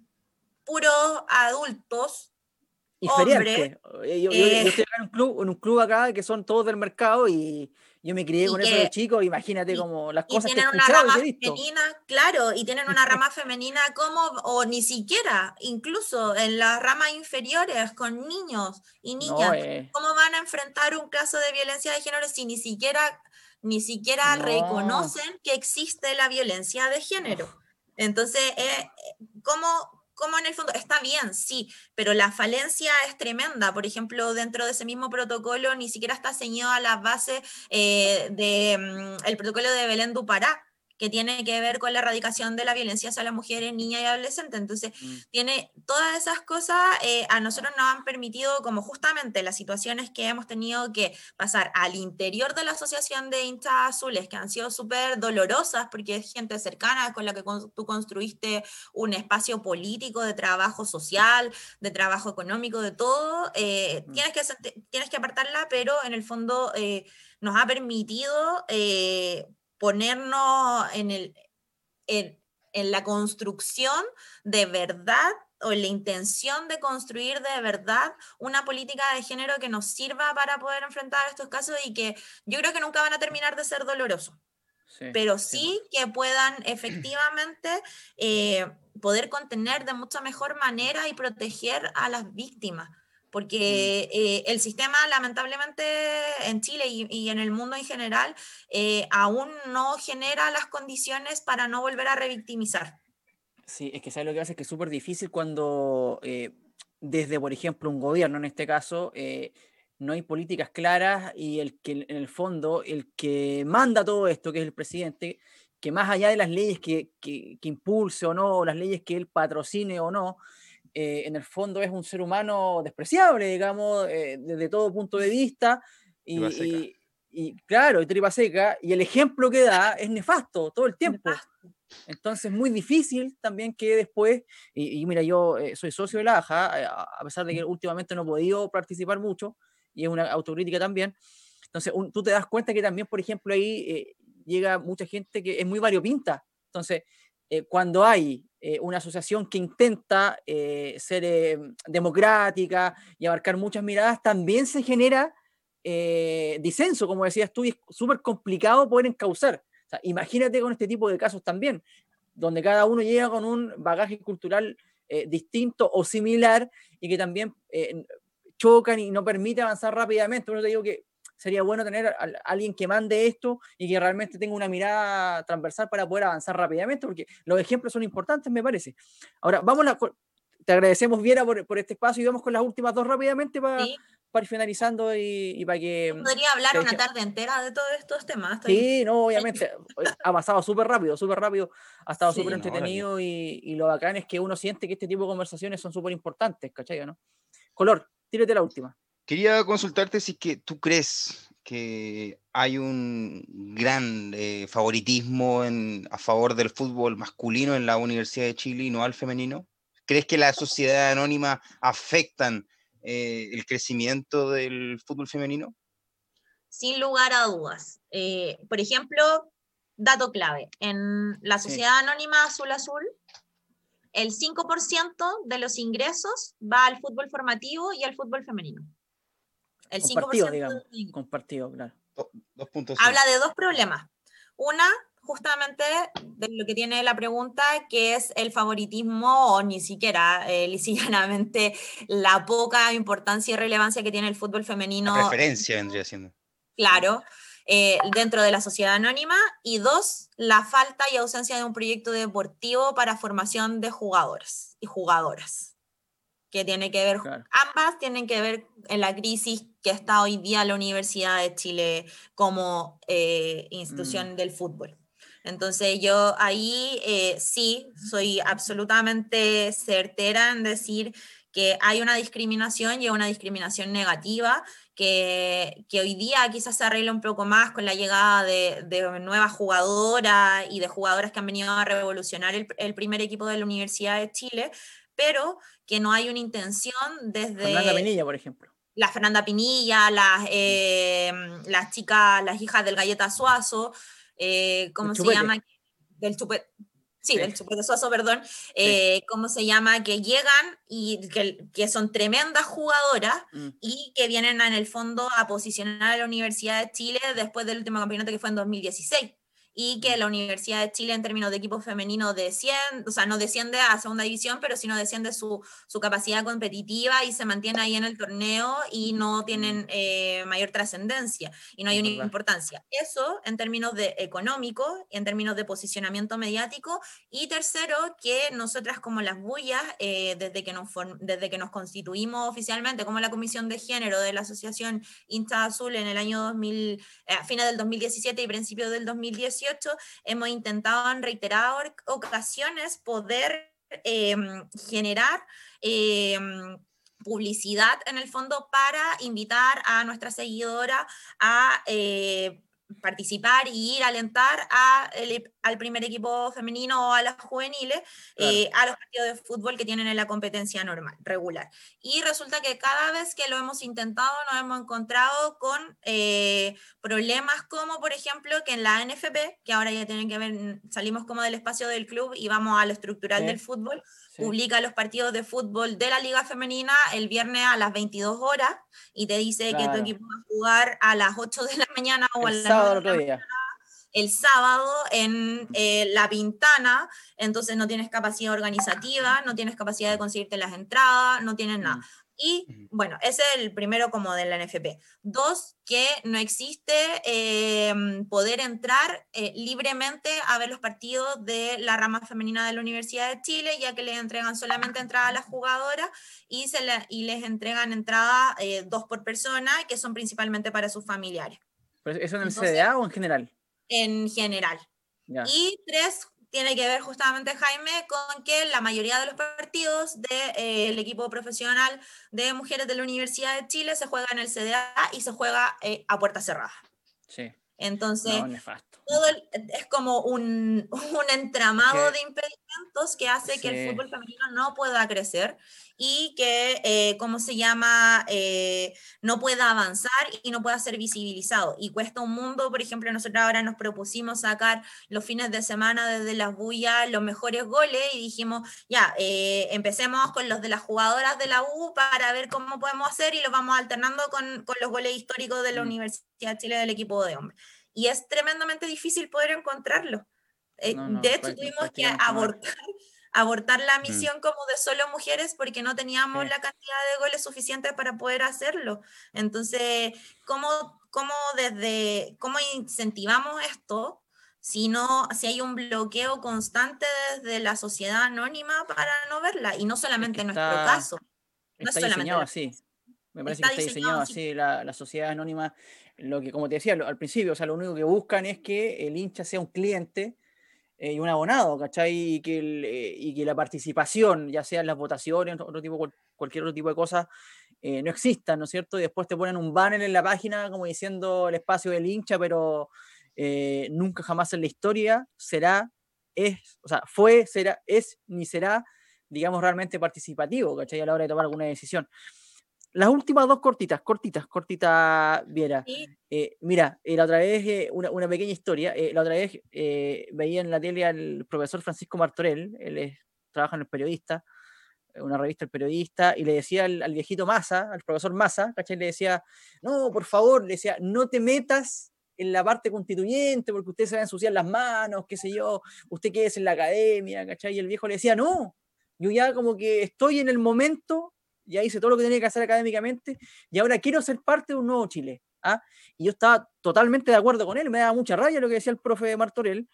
puros adultos. Y hombre, feriante. Eh, Yo, yo- eh, estoy en un club, en un club acá que son todos del mercado y yo me crié Y con eso que- de chico. Imagínate y- como las Y cosas que tienen una y rama que he visto. femenina, claro, y tienen una rama femenina como, o ni siquiera, incluso en las ramas inferiores, con niños y niñas. No, eh, ¿Cómo van a enfrentar un caso de violencia de género si ni siquiera, ni siquiera No. reconocen que existe la violencia de género? Entonces, eh, ¿cómo, cómo en el fondo? Está bien, sí, pero la falencia es tremenda. Por ejemplo, dentro de ese mismo protocolo ni siquiera está ceñido a las bases del el protocolo de Belén du Pará que tiene que ver con la erradicación de la violencia hacia las mujeres, niñas y adolescentes. Entonces, mm, tiene todas esas cosas eh, a nosotros nos han permitido, como justamente las situaciones que hemos tenido que pasar al interior de la asociación de hinchas azules, que han sido súper dolorosas, porque es gente cercana con la que con- tú construiste un espacio político, de trabajo social, de trabajo económico, de todo, eh, Mm. tienes, que, tienes que apartarla, pero en el fondo eh, nos ha permitido eh, ponernos en el... En, en la construcción de verdad o en la intención de construir de verdad una política de género que nos sirva para poder enfrentar estos casos y que yo creo que nunca van a terminar de ser dolorosos, sí, pero sí, sí que puedan efectivamente eh, poder contener de mucha mejor manera y proteger a las víctimas. Porque eh, el sistema, lamentablemente, en Chile y, y en el mundo en general, eh, aún no genera las condiciones para no volver a revictimizar. Sí, es que sabes lo que pasa es que es súper difícil cuando eh, desde, por ejemplo, un gobierno en este caso, eh, no hay políticas claras y el que en el fondo, el que manda todo esto, que es el presidente, que más allá de las leyes que, que, que impulse o no, o las leyes que él patrocine o no, eh, en el fondo es un ser humano despreciable, digamos, eh, desde todo punto de vista. Y, y- y, claro, y tripa seca, y el ejemplo que da es nefasto todo el tiempo. Entonces es muy difícil también que después, y, y mira, yo eh, soy socio de la AJA, eh, a a pesar de que últimamente no he podido participar mucho, y es una autocrítica también, entonces un- tú te das cuenta que también, por ejemplo, ahí eh, llega mucha gente que es muy variopinta. Entonces, eh, cuando hay eh, una asociación que intenta eh, ser eh, democrática y abarcar muchas miradas, también se genera disenso, como decías tú, y es súper complicado poder encauzar. Imagínate con este tipo de casos también, donde cada uno llega con un bagaje cultural distinto o similar y que también chocan y no permite avanzar rápidamente. Digo que sería bueno tener a, alguien que mande esto y que realmente tenga una mirada transversal para poder avanzar rápidamente, porque los ejemplos son importantes, me parece. Ahora, vamos a... Te agradecemos, Viera, por, por este espacio y vamos con las últimas dos rápidamente para, Sí, para ir finalizando y, y para que... podría hablar una tarde entera de todos estos temas. estoy- Sí, no, obviamente. Ha pasado súper rápido, súper rápido. Ha estado Sí. súper No, órale. entretenido y, y lo bacán es que uno siente que este tipo de conversaciones son súper importantes, ¿cachai? ¿no? Color, tírate la última. Quería consultarte si es que tú crees que hay un gran eh, favoritismo en, a favor del fútbol masculino en la Universidad de Chile y no al femenino. ¿Crees que la sociedad anónima afectan eh, el crecimiento del fútbol femenino? Sin lugar a dudas. Eh, por ejemplo, dato clave, en la Sí. sociedad anónima Azul Azul, el 5% de los ingresos va al fútbol formativo y al fútbol femenino. El 5% Compartido, de digamos. los ingresos. Compartido, claro. Do- Dos puntos. habla de dos problemas. Una, justamente de lo que tiene la pregunta, que es el favoritismo o ni siquiera eh, lisa y llanamente la poca importancia y relevancia que tiene el fútbol femenino La preferencia vendría siendo. Claro. eh, dentro de la sociedad anónima y dos, la falta y ausencia de un proyecto deportivo para formación de jugadores y jugadoras, que tiene que ver, ambas tienen que ver en la crisis que está hoy día la Universidad de Chile como eh, institución mm. del fútbol. Entonces yo ahí eh, sí soy absolutamente certera en decir que hay una discriminación y una discriminación negativa que, hoy día quizás se arregla un poco más con la llegada de, nuevas jugadoras y de jugadoras que han venido a revolucionar el, primer equipo de la Universidad de Chile, pero que no hay una intención desde... Fernanda Pinilla, por ejemplo. La Fernanda Pinilla, las, eh, las chicas, las hijas del Galleta Suazo, eh, ¿cómo se llama? Del chupete sí, del de Suazo, perdón, eh, ¿cómo se llama? Que llegan y que, que son tremendas jugadoras mm. y que vienen en el fondo a posicionar a la Universidad de Chile después del último campeonato que fue en 2016 y que la Universidad de Chile en términos de equipo femenino desciende, o sea, no desciende a segunda división, pero sino desciende su, su capacidad competitiva y se mantiene ahí en el torneo y no tienen eh, mayor trascendencia y no hay una importancia. Eso en términos de económico, en términos de posicionamiento mediático y tercero, que nosotras como las bullas, eh, desde, que nos desde que nos constituimos oficialmente como la Comisión de Género de la Asociación Insta Azul en el año 2000, eh, a fines del 2017 y principios del 2018, hemos intentado en reiteradas ocasiones poder em, generar em, publicidad en el fondo para invitar a nuestra seguidora a eh, participar y ir a alentar a al primer equipo femenino o a las juveniles eh, a los partidos de fútbol que tienen en la competencia normal, regular. Y resulta que cada vez que lo hemos intentado nos hemos encontrado con eh, problemas como, por ejemplo, que en la NFP, que ahora ya tienen que ver, salimos como del espacio del club y vamos a lo estructural del fútbol, publica los partidos de fútbol de la liga femenina el viernes a las 22 horas y te dice que tu equipo va a jugar a las 8 de la mañana o a las el sábado en eh, La Pintana, entonces no tienes capacidad organizativa, no tienes capacidad de conseguirte las entradas, no tienes nada. Y bueno, ese es el primero como de la NFP. Dos, que no existe em, poder entrar eh, libremente a ver los partidos de la rama femenina de la Universidad de Chile, ya que les entregan solamente entrada a las jugadoras y, se y les entregan entrada eh, dos por persona, que son principalmente para sus familiares. ¿Eso en el CDA o en general? En general. Y tres, tiene que ver justamente, Jaime, con que la mayoría de los partidos del de, eh, equipo profesional de mujeres de la Universidad de Chile se juega en el CDA y se juega eh, a puerta cerrada. Sí. Entonces, todo es como un, un entramado de impedimentos que hace que el fútbol femenino no pueda crecer y que, eh, ¿cómo se llama?, eh, no pueda avanzar y no pueda ser visibilizado. Y cuesta un mundo, por ejemplo, nosotros ahora nos propusimos sacar los fines de semana desde las bullas los mejores goles y dijimos, ya, eh, empecemos con los de las jugadoras de la U para ver cómo podemos hacer y los vamos alternando con, con los goles históricos de la mm. Universidad de Chile del equipo de hombres. Y es tremendamente difícil poder encontrarlo. de hecho, tuvimos que abortar abortar la mm. misión como de solo mujeres porque no teníamos la cantidad de goles suficientes para poder hacerlo. Entonces, ¿cómo, cómo desde, cómo incentivamos esto? Si, no, si hay un bloqueo constante desde la sociedad anónima para no verla, y no solamente en nuestro caso. No está diseñado así. Me parece que está diseñado así la, la, sociedad anónima. Lo que, como te decía al principio, o sea, lo único que buscan es que el hincha sea un cliente eh, y un abonado, ¿cachai? Y que, eh, y que la participación, ya sea en las votaciones, otro tipo, cualquier otro tipo de cosas, eh, no existan, ¿no es cierto? Y después te ponen un banner en la página como diciendo el espacio del hincha, pero nunca jamás en la historia será, es, o sea, fue, será, es, ni será, digamos, realmente participativo, ¿cachai? A la hora de tomar alguna decisión. Las últimas dos cortitas, cortitas, cortitas, Viera. Eh, mira, eh, la otra vez, eh, una, una, pequeña historia, la otra vez veía en la tele al profesor Francisco Martorell, él es, trabaja en el periodista, una revista El Periodista, y le decía al, viejito Massa, al profesor Massa, ¿cachai? Le decía, no, por favor, le decía, no te metas en la parte constituyente porque usted se va a ensuciar las manos, qué sé yo, usted qué es en la academia, ¿cachai? Y el viejo le decía, no, yo ya como que estoy en el momento ya hice todo lo que tenía que hacer académicamente y ahora quiero ser parte de un nuevo Chile. ¿ah? Y yo estaba totalmente de acuerdo con él, me da mucha rabia lo que decía el profe Martorell,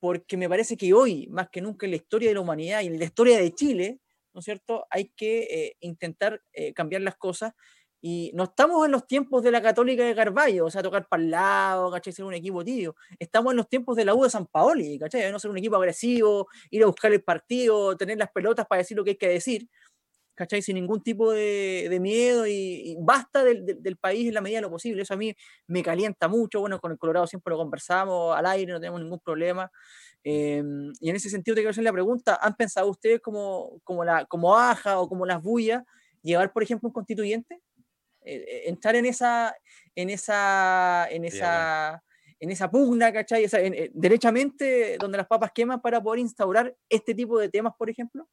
porque me parece que hoy, más que nunca en la historia de la humanidad y en la historia de Chile, ¿no es cierto?, hay que eh, intentar eh, cambiar las cosas. Y no estamos en los tiempos de la Católica de Carballo, o sea, tocar para el lado, ¿cachai? Ser un equipo tibio. Estamos en los tiempos de la U de San Paoli, ¿cachai? No ser un equipo agresivo, ir a buscar el partido, tener las pelotas para decir lo que hay que decir. ¿Cachai? Sin ningún tipo de, miedo y, basta del, país en la medida de lo posible. Eso a mí me calienta mucho. Bueno, con el Colorado siempre lo conversamos al aire, no tenemos ningún problema. Em, y en ese sentido te quiero hacer la pregunta, ¿han pensado ustedes como, como, la, como AJA o como las bullas llevar, por ejemplo, un constituyente? Eh, eh, entrar en esa, en esa, en esa, en esa pugna, ¿cachai? Eh, derechamente, donde las papas queman para poder instaurar este tipo de temas, por ejemplo?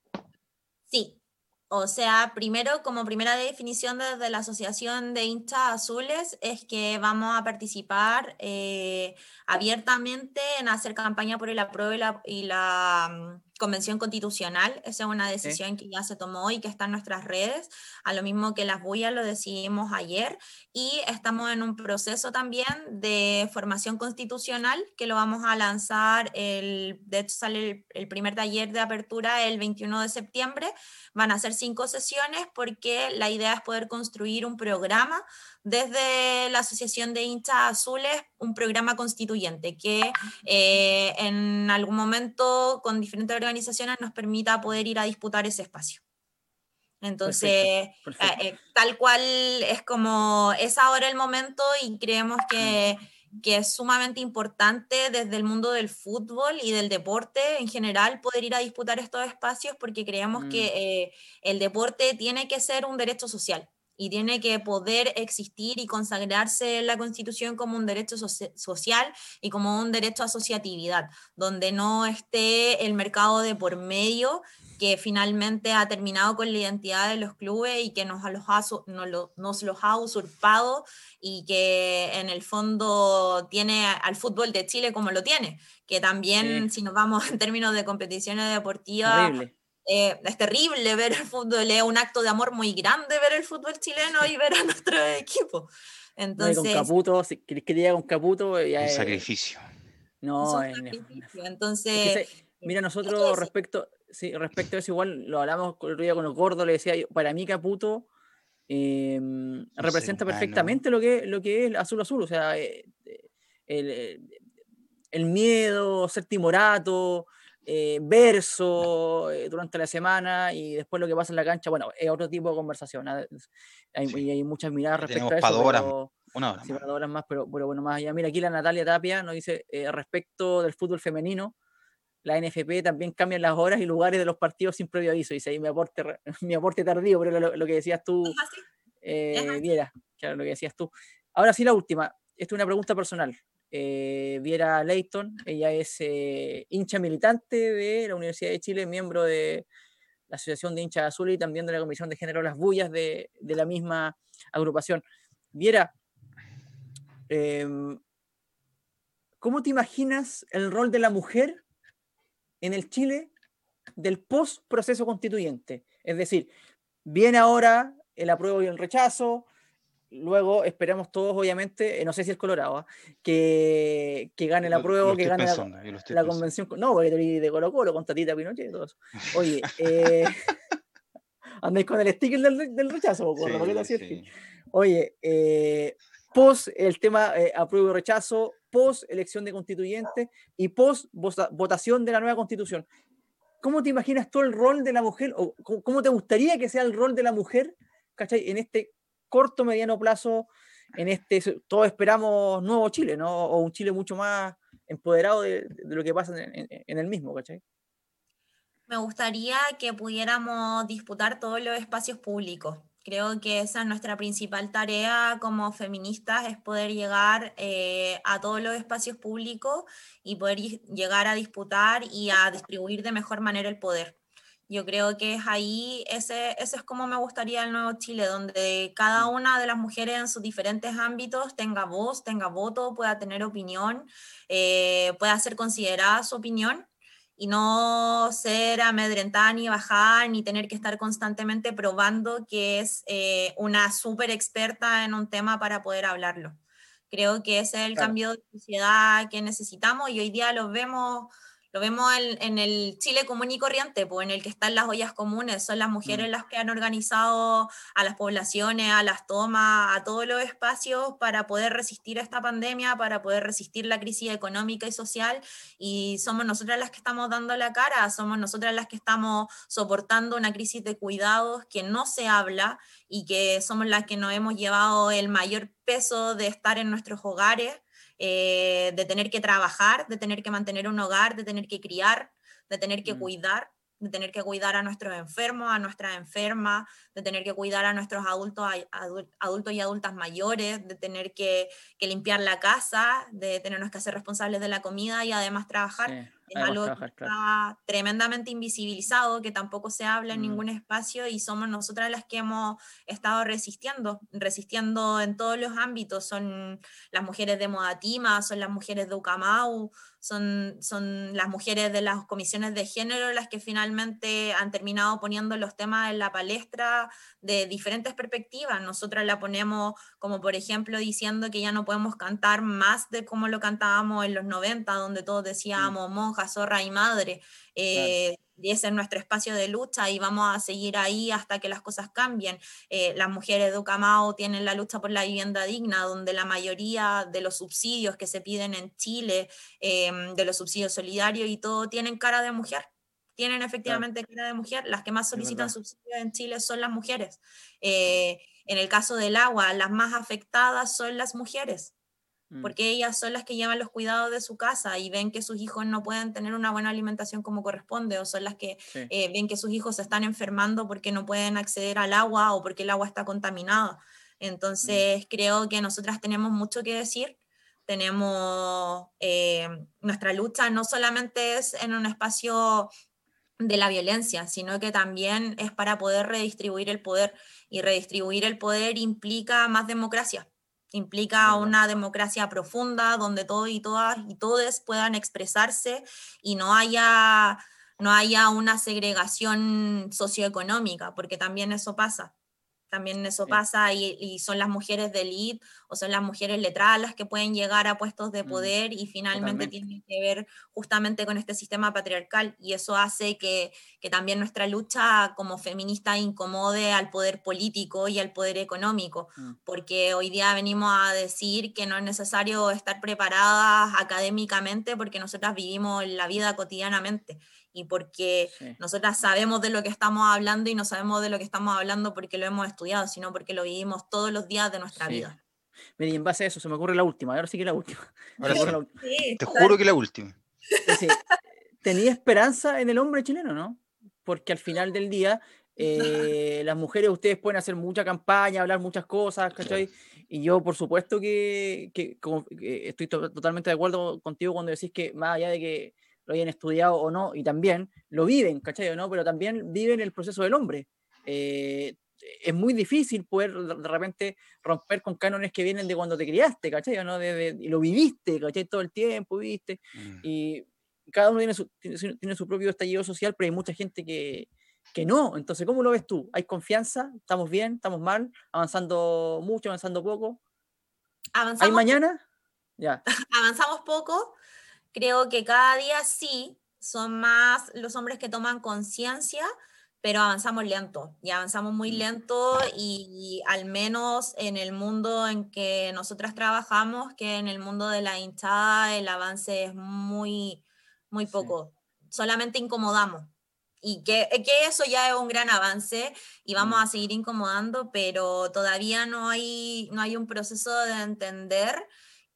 Sí, o sea, primero, como primera definición desde la Asociación de hinchas azules, es que vamos a participar eh, abiertamente en hacer campaña por el apruebo y la, mm, Convención Constitucional. Esa es una decisión que ya se tomó y que está en nuestras redes, a lo mismo que las bullas lo decidimos ayer. Y estamos en un proceso también de formación constitucional que lo vamos a lanzar, el, de hecho sale el, el primer taller de apertura el 21 de septiembre. Van a ser cinco sesiones porque la idea es poder construir un programa desde la Asociación de Hinchas Azules un programa constituyente que eh, en algún momento con diferentes organizaciones nos permita poder ir a disputar ese espacio. Entonces, eh, eh, tal cual es como es ahora el momento y creemos que, que, es sumamente importante desde el mundo del fútbol y del deporte en general poder ir a disputar estos espacios porque creemos que mm. el deporte tiene que ser un derecho social y tiene que poder existir y consagrarse en la Constitución como un derecho social y como un derecho a asociatividad, donde no esté el mercado de por medio que finalmente ha terminado con la identidad de los clubes y que nos, los ha, nos los ha usurpado y que en el fondo tiene al fútbol de Chile como lo tiene, que también si nos vamos en términos de competiciones deportivas... Eh, es terrible ver el fútbol, es un acto de amor muy grande ver el fútbol chileno y ver a nuestro equipo. Entonces, con Caputo, si querés que diga con Caputo, ya un sacrificio. No, es Entonces, mira, nosotros respecto, sí, respecto a eso, igual lo hablamos el día con los gordos, le decía yo, para mí Caputo em, representa perfectamente lo que, lo que es azul azul, o sea, eh, el, el, miedo, ser timorato, eh, verso eh, durante la semana y después lo que pasa en la cancha, bueno, es otro tipo de conversación. ¿ah? Hay, hay, muchas miradas respecto a eso. Pero, una hora, sí, más. horas más, pero, pero, bueno, más allá. Mira, aquí la Natalia Tapia nos dice eh, respecto del fútbol femenino, la NFP también cambia las horas y lugares de los partidos sin previo aviso. Dice ahí mi aporte, mi aporte tardío, pero lo, que decías tú, eh, Viera, claro, lo que decías tú. Ahora sí, la última. Esta es una pregunta personal eh, Viera Leighton. Ella es eh, hincha militante de la Universidad de Chile, miembro de la Asociación de Hinchas Azules y también de la Comisión de Género Las Bullas de, la misma agrupación. Viera, em, ¿cómo te imaginas el rol de la mujer en el Chile del post-proceso constituyente? Es decir, viene ahora el apruebo y el rechazo, luego esperamos todos, obviamente, eh, no sé si es Colorado, ¿ah? que, que, gane la prueba, que gane la, convención. No, porque te de Colo Colo con Tatita Pinochet y todo eso. Oye, eh, andáis con el sticker del, del rechazo, Oye, eh, post el tema eh, apruebo y rechazo, post elección de constituyente y post votación de la nueva constitución. ¿Cómo te imaginas tú el rol de la mujer, o cómo te gustaría que sea el rol de la mujer, ¿cachai? En este corto, mediano plazo en este, todos esperamos nuevo Chile, ¿no? O un Chile mucho más empoderado de, lo que pasa en, el mismo, ¿cachai? Me gustaría que pudiéramos disputar todos los espacios públicos. Creo que esa es nuestra principal tarea como feministas, es poder llegar eh, a todos los espacios públicos y poder llegar a disputar y a distribuir de mejor manera el poder. Yo creo que es ahí, ese, ese es como me gustaría el nuevo Chile, donde cada mm. una de las mujeres en sus diferentes ámbitos tenga voz, tenga voto, pueda tener opinión, eh, pueda ser considerada su opinión y no ser amedrentada ni bajar, ni tener que estar constantemente probando que es eh, una súper experta en un tema para poder hablarlo. Creo que ese es el cambio de sociedad que necesitamos y hoy día lo vemos lo vemos en, el Chile común y corriente, pues en el que están las ollas comunes, son las mujeres mm. las que han organizado a las poblaciones, a las tomas, a todos los espacios para poder resistir esta pandemia, para poder resistir la crisis económica y social, y somos nosotras las que estamos dando la cara, somos nosotras las que estamos soportando una crisis de cuidados que no se habla y que somos las que nos hemos llevado el mayor peso de estar en nuestros hogares eh, de tener que trabajar, de tener que mantener un hogar, de tener que criar, de tener que mm. cuidar, de tener que cuidar a nuestros enfermos, a nuestras enfermas, de tener que cuidar a nuestros adultos, adultos y adultas mayores, de tener que, limpiar la casa, de tenernos que hacer responsables de la comida y además trabajar es algo que está tremendamente invisibilizado, que tampoco se habla en mm. ningún espacio y somos nosotras las que hemos estado resistiendo, resistiendo en todos los ámbitos. Son las mujeres de Modatima, son las mujeres de Ucamau, son, son las mujeres de las comisiones de género las que finalmente han terminado poniendo los temas en la palestra de diferentes perspectivas. Nosotras la ponemos como por ejemplo diciendo que ya no podemos cantar más de como lo cantábamos en los 90, donde todos decíamos monja, zorra y madre. Eh, y ese es nuestro espacio de lucha y vamos a seguir ahí hasta que las cosas cambien. Eh, las mujeres de Ucamao tienen la lucha por la vivienda digna, donde la mayoría de los subsidios que se piden en Chile, em, de los subsidios solidarios y todo, tienen cara de mujer. Tienen efectivamente cara de mujer. Las que más solicitan subsidios en Chile son las mujeres. Eh, en el caso del agua, las más afectadas son las mujeres. Mm. porque ellas son las que llevan los cuidados de su casa y ven que sus hijos no pueden tener una buena alimentación como corresponde, o son las que eh, ven que sus hijos se están enfermando porque no pueden acceder al agua o porque el agua está contaminada. Mm. Entonces, creo que nosotras tenemos mucho que decir. Tenemos eh, nuestra lucha, no solamente es en un espacio de la violencia, sino que también es para poder redistribuir el poder. Y redistribuir el poder implica más democracia Implica una democracia profunda donde todos y todas y todos puedan expresarse y no haya, no haya una segregación socioeconómica, porque también eso pasa. También eso pasa y, son las mujeres de elite o son las mujeres letradas las que pueden llegar a puestos de mm, poder y finalmente tienen que ver justamente con este sistema patriarcal y eso hace que, que también nuestra lucha como feminista incomode al poder político y al poder económico, mm. porque hoy día venimos a decir que no es necesario estar preparadas académicamente porque nosotras vivimos la vida cotidianamente y porque nosotras sabemos de lo que estamos hablando y no sabemos de lo que estamos hablando porque lo hemos estudiado, sino porque lo vivimos todos los días de nuestra vida. Mira, y en base a eso se me ocurre la última, ahora sí que la última. Te juro que la última. Tenía esperanza en el hombre chileno, ¿no? Porque al final del día, eh, las mujeres, ustedes pueden hacer mucha campaña, hablar muchas cosas, ¿cachai? Y yo, por supuesto, que, que, estoy totalmente de acuerdo contigo cuando decís que más allá de que lo hayan estudiado o no, y también lo viven, ¿cachai? ¿no? Pero también viven el proceso del hombre. Eh, es muy difícil poder de repente romper con cánones que vienen de cuando te criaste, ¿cachai? ¿no? y lo viviste, ¿cachai? Todo el tiempo viviste. Mm. Y cada uno tiene su, tiene, su propio estallido social, pero hay mucha gente que, que no. Entonces, ¿cómo lo ves tú? ¿Hay confianza? ¿Estamos bien? ¿Estamos mal? ¿Avanzando mucho? ¿Avanzando poco? ¿Hay mañana? Ya. Avanzamos poco, Creo que cada día sí son más los hombres que toman conciencia, pero avanzamos lento y avanzamos muy mm. lento y, al menos en el mundo en que nosotras trabajamos, que en el mundo de la hinchada el avance es muy, muy poco. Solamente incomodamos. Y que, que, eso ya es un gran avance y vamos mm. a seguir incomodando, pero todavía no hay, no hay un proceso de entender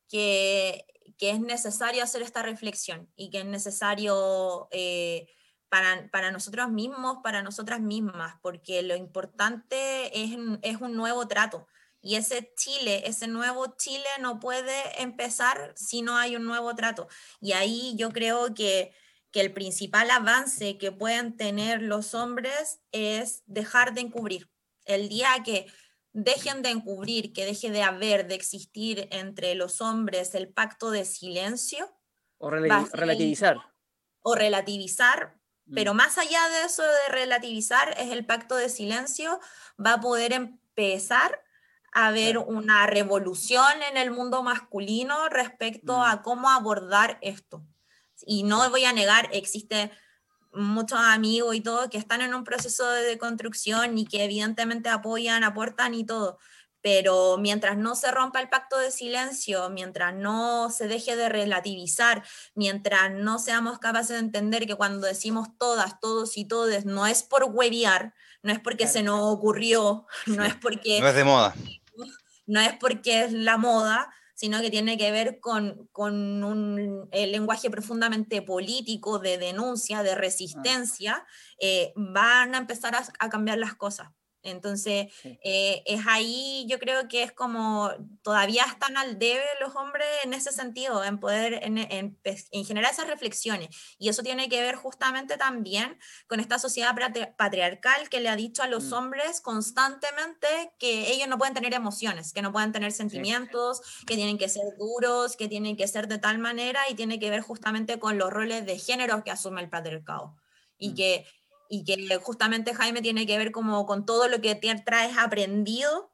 que que es necesario hacer esta reflexión y que es necesario eh, para, para, nosotros mismos, para nosotras mismas, porque lo importante es, es un nuevo trato. Y ese Chile, ese nuevo Chile no puede empezar si no hay un nuevo trato. Y ahí yo creo que, que el principal avance que pueden tener los hombres es dejar de encubrir. El día que dejen de encubrir, que deje de haber, de existir entre los hombres el pacto de silencio. O relativizar. O relativizar, mm. pero más allá de eso de relativizar, es el pacto de silencio, va a poder empezar haber una revolución en el mundo masculino respecto Mm. a cómo abordar esto. Y no voy a negar, existe muchos amigos y todo que están en un proceso de construcción y que evidentemente apoyan, aportan y todo. Pero mientras no se rompa el pacto de silencio, mientras no se deje de relativizar, mientras no seamos capaces de entender que cuando decimos todas, todos y todes, no es por hueviar, no es porque se nos ocurrió, no es porque No es de moda. no es porque es la moda, sino que tiene que ver con, con un lenguaje profundamente político, de denuncia, de resistencia, eh, van a empezar a, a cambiar las cosas. Entonces, Sí. eh, es ahí, yo creo que es como todavía están al debe los hombres en ese sentido, en poder, en, en, en generar esas reflexiones. Y eso tiene que ver justamente también con esta sociedad patri- patriarcal que le ha dicho a los Mm. hombres constantemente que ellos no pueden tener emociones, que no pueden tener sentimientos, que tienen que ser duros, que tienen que ser de tal manera y tiene que ver justamente con los roles de género que asume el patriarcado. Y Mm. que y que justamente Jaime tiene que ver como con todo lo que te traes aprendido,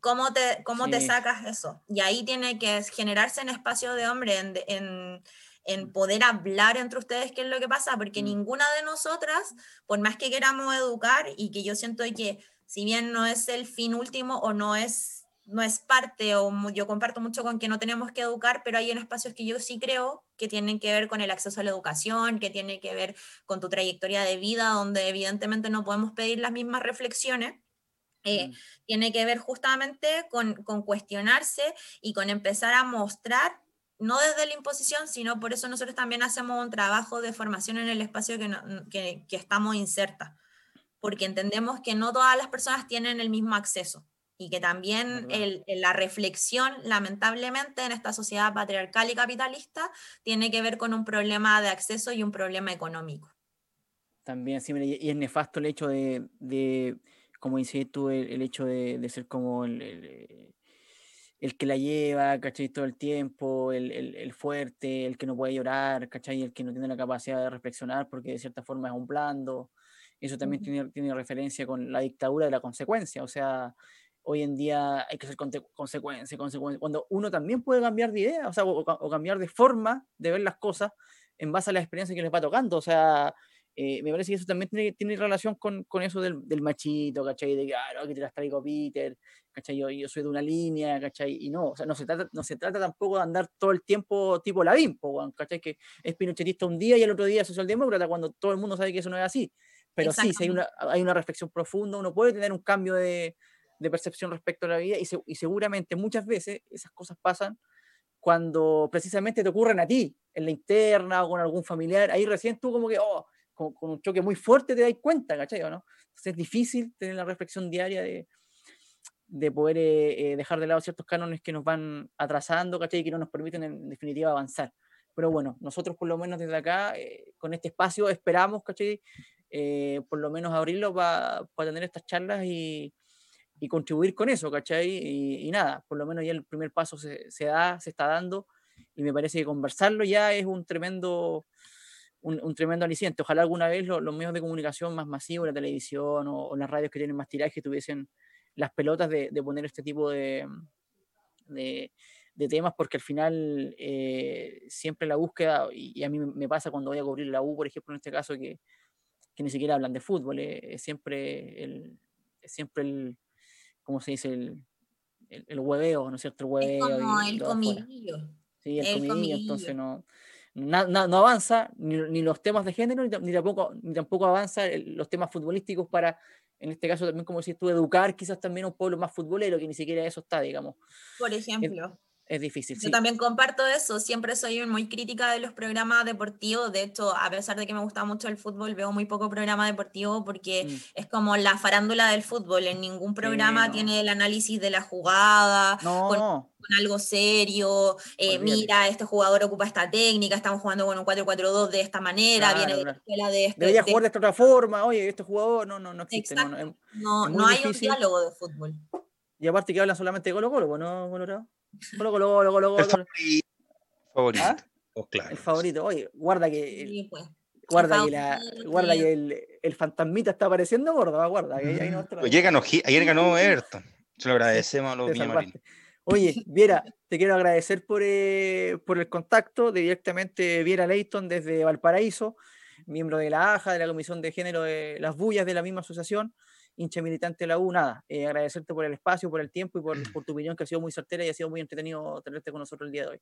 cómo te, cómo te Sí. sacas eso. Y ahí tiene que generarse en espacio de hombre, en, en, en poder hablar entre ustedes qué es lo que pasa, porque Mm. ninguna de nosotras, por más que queramos educar, y que yo siento que si bien no es el fin último o no es no es parte, o yo comparto mucho con que no tenemos que educar, pero hay en espacios que yo sí creo que tienen que ver con el acceso a la educación, que tiene que ver con tu trayectoria de vida, donde evidentemente no podemos pedir las mismas reflexiones. Eh, Mm. Tiene que ver justamente con, con cuestionarse y con empezar a mostrar, no desde la imposición, sino por eso nosotros también hacemos un trabajo de formación en el espacio que, no- que, que estamos insertas, porque entendemos que no todas las personas tienen el mismo acceso y que también el- la reflexión, lamentablemente, en esta sociedad patriarcal y capitalista, tiene que ver con un problema de acceso y un problema económico. También, sí, y es nefasto el hecho de, de como dices tú, el, el hecho de, de ser como el, el, el que la lleva, ¿cachai? Todo el tiempo, el, fuerte, el que no puede llorar, ¿cachai? El que no tiene la capacidad de reflexionar porque de cierta forma es un blando. Eso también Ujú. tiene, tiene referencia con la dictadura de la consecuencia, o sea, hoy en día hay que ser consecuencia, consecuencia, cuando uno también puede cambiar de idea, o sea, o, o ca- o cambiar de forma de ver las cosas en base a la experiencia que les va tocando, o sea, eh, me parece que eso también tiene, tiene relación con, con eso del, del machito, ¿cachai? De que, ah, no, que te las traigo Peter, ¿cachai? Yo, yo soy de una línea, ¿cachai? Y no, o sea, no se trata, no se trata tampoco de andar todo el tiempo tipo Lavín, po, weón, ¿cachai? Que es pinochetista un día y el otro día socialdemócrata, cuando todo el mundo sabe que eso no es así. Pero sí, si hay una, hay una reflexión profunda, uno puede tener un cambio de, de percepción respecto a la vida y, se- y seguramente muchas veces esas cosas pasan cuando precisamente te ocurren a ti, en la interna o con algún familiar, ahí recién tú como que, oh, con, con un choque muy fuerte te das cuenta, ¿cachai? ¿o no? Entonces es difícil tener la reflexión diaria de, de poder eh, eh, dejar de lado ciertos cánones que nos van atrasando, ¿cachai? Y que no nos permiten en definitiva avanzar. Pero bueno, nosotros por lo menos desde acá, eh, con este espacio, esperamos, ¿cachai? Eh, por lo menos abrirlo para tener estas charlas y, y contribuir con eso, ¿cachai? Y, nada, por lo menos ya el primer paso se, da, se está dando, y me parece que conversarlo ya es un tremendo, un, tremendo aliciente. Ojalá alguna vez lo- los medios de comunicación más masivos, la televisión o, las radios que tienen más tiraje, tuviesen las pelotas de, poner este tipo de, de, temas, porque al final eh, siempre la búsqueda, y, a mí me- me pasa cuando voy a cubrir la U, por ejemplo, en este caso, que, que ni siquiera hablan de fútbol, eh, es siempre el, es siempre el, ¿cómo se dice? El, el, el hueveo, ¿no es cierto? El Es hueveo como y el comidillo. Sí, el, el comidillo, comidillo. entonces no, na- na- no avanza ni, ni los temas de género, ni, tam- ni tampoco, ni tampoco avanza el- los temas futbolísticos para, en este caso también, como decís tú, educar quizás también a un pueblo más futbolero, que ni siquiera eso está, digamos. Por ejemplo. Es difícil, Yo sí. también comparto eso, siempre soy muy crítica de los programas deportivos, de hecho, a pesar de que me gusta mucho el fútbol, veo muy poco programa deportivo porque Mm. es como la farándula del fútbol, en ningún programa no. tiene el análisis de la jugada, No, con- algo serio, eh, mira, este jugador ocupa esta técnica, estamos jugando con un 4-4-2 de esta manera, viene Claro, de la de este... debería de- jugar de esta otra forma, oye, este jugador no, no, no existe, no, no, no, es no muy hay un diálogo de fútbol. y aparte que hablan solamente de Colo Colo, ¿no, Colorado? Colo Colo, Colo Colo, El favorito. ¿Ah? Oh, claro. el favorito, oye, guarda que... Sí, pues. Guarda que, la, guarda que el, el fantasmita está apareciendo, gordo, guarda, que ahí, no la- Ayer ganó, ayer ganó Everton. Se lo agradecemos a los. Oye, Viera, te quiero agradecer por, eh, por el contacto de directamente Viera Leighton desde Valparaíso, miembro de la AJA, de la Comisión de Género de las Bullas de la misma asociación, hincha militante de la U. Nada, eh, agradecerte por el espacio, por el tiempo y por, por tu opinión que ha sido muy certera y ha sido muy entretenido tenerte con nosotros el día de hoy.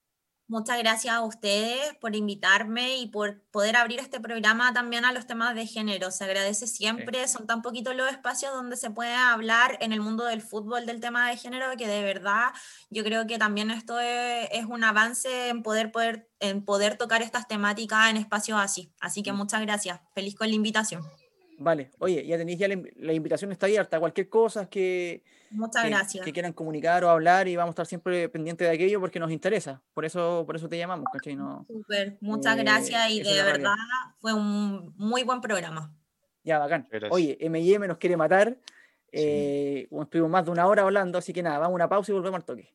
Muchas gracias a ustedes por invitarme y por poder abrir este programa también a los temas de género. Se agradece siempre, son tan poquitos los espacios donde se puede hablar en el mundo del fútbol del tema de género que de verdad yo creo que también esto es, es un avance en poder, poder, en poder tocar estas temáticas en espacios así. Así que Mm. muchas gracias. Feliz con la invitación. Vale, oye, ya tenéis ya la, inv- la invitación está abierta, cualquier cosa que, Muchas que, gracias. que quieran comunicar o hablar y vamos a estar siempre pendientes de aquello porque nos interesa. Por eso, por eso te llamamos, ¿cachai? No, Súper, muchas Eh, gracias y de realidad. verdad fue un muy buen programa. ya, bacán. Gracias. Oye, M&M nos quiere matar. Eh, estuvimos más de una hora hablando, así que nada, vamos a una pausa y volvemos al toque.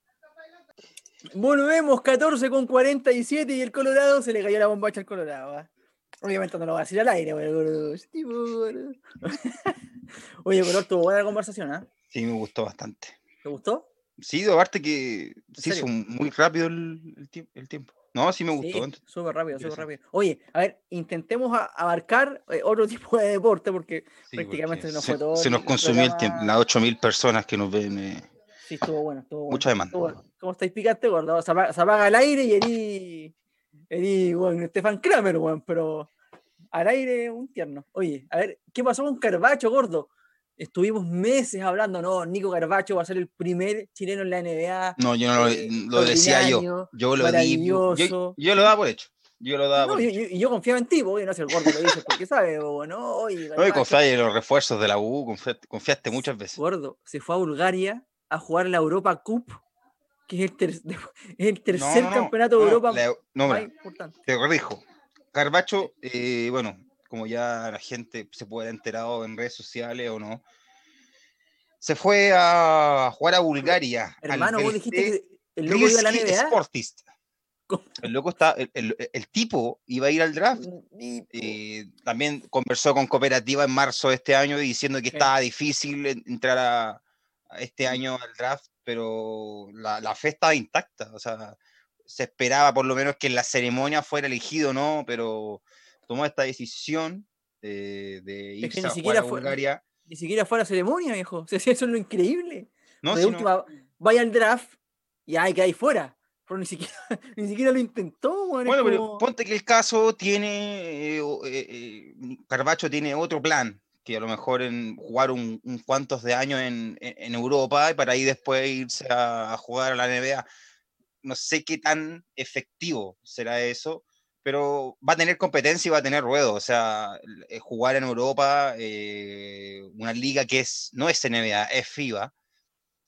Volvemos 14 con 47 y el Colorado se le cayó la bombacha al Colorado. ¿ah? Obviamente no lo va a decir al aire, sí, gordo. Oye, pero estuvo buena la conversación, ¿ah? Sí, me gustó bastante. ¿Te gustó? Sí, aparte que se hizo muy rápido el, el tiemp- el tiempo. No, sí me gustó. Sí, súper rápido, súper rápido. Oye, a ver, intentemos a- abarcar eh, otro tipo de deporte porque sí, prácticamente porque se nos se, fue todo se nos consumió el tiempo. Las 8.000 personas que nos ven. eh, sí estuvo bueno, estuvo bueno. Mucha demanda. estuvo. ¿Cómo estáis picante, gordo? Se apaga, se apaga el aire y erí, erí, bueno, Stefan Kramer, weón, pero al aire un tierno. Oye, a ver, ¿qué pasó con Carbacho, gordo? Estuvimos meses hablando, no, Nico Carbacho va a ser el primer chileno en la NBA. No, yo no lo, eh, lo decía yo. Yo lo di. Yo, lo daba por hecho. Yo lo daba No, por yo, hecho. yo- y yo confiaba en ti, oye, no sé, el gordo lo dice porque sabe, bo, ¿no? Oye, No, confiaste en los refuerzos de la U, confiaste, confiaste muchas veces. gordo, se fue a Bulgaria a jugar la Europa Cup, que es el, ter- el tercer no, no, campeonato de Europa la- no, más importante. te corrijo. Carbacho, eh, bueno, como ya la gente se puede haber enterado en redes sociales o no, se fue a jugar a Bulgaria. al Hermano, vos dijiste que el loco iba a la NBA. Sportist. El loco está, el, el- el tipo iba a ir al draft. Eh, también conversó con Cooperativa en marzo de este año diciendo que estaba difícil en- entrar a, a este año al draft, pero la, la fe estaba intacta. O sea, se esperaba por lo menos que en la ceremonia fuera elegido, ¿no? Pero tomó esta decisión eh, de Es que irse ni a siquiera a fue- Bulgaria. Ni siquiera fue a la ceremonia, viejo. O sea, eso es lo increíble. No, de sino- última, vaya al draft y hay que ahí fuera. Pero ni siquiera, ni siquiera lo intentó, es Bueno, pero como- ponte que el caso tiene, eh, eh, eh, Carbacho tiene otro plan, que a lo mejor en jugar un, un cuantos de años en, en- en Europa y para ahí después irse a, a jugar a la NBA. No sé qué tan efectivo será eso, pero va a tener competencia y va a tener ruedo. O sea, jugar en Europa, eh, una liga que es, no es NBA, es FIBA,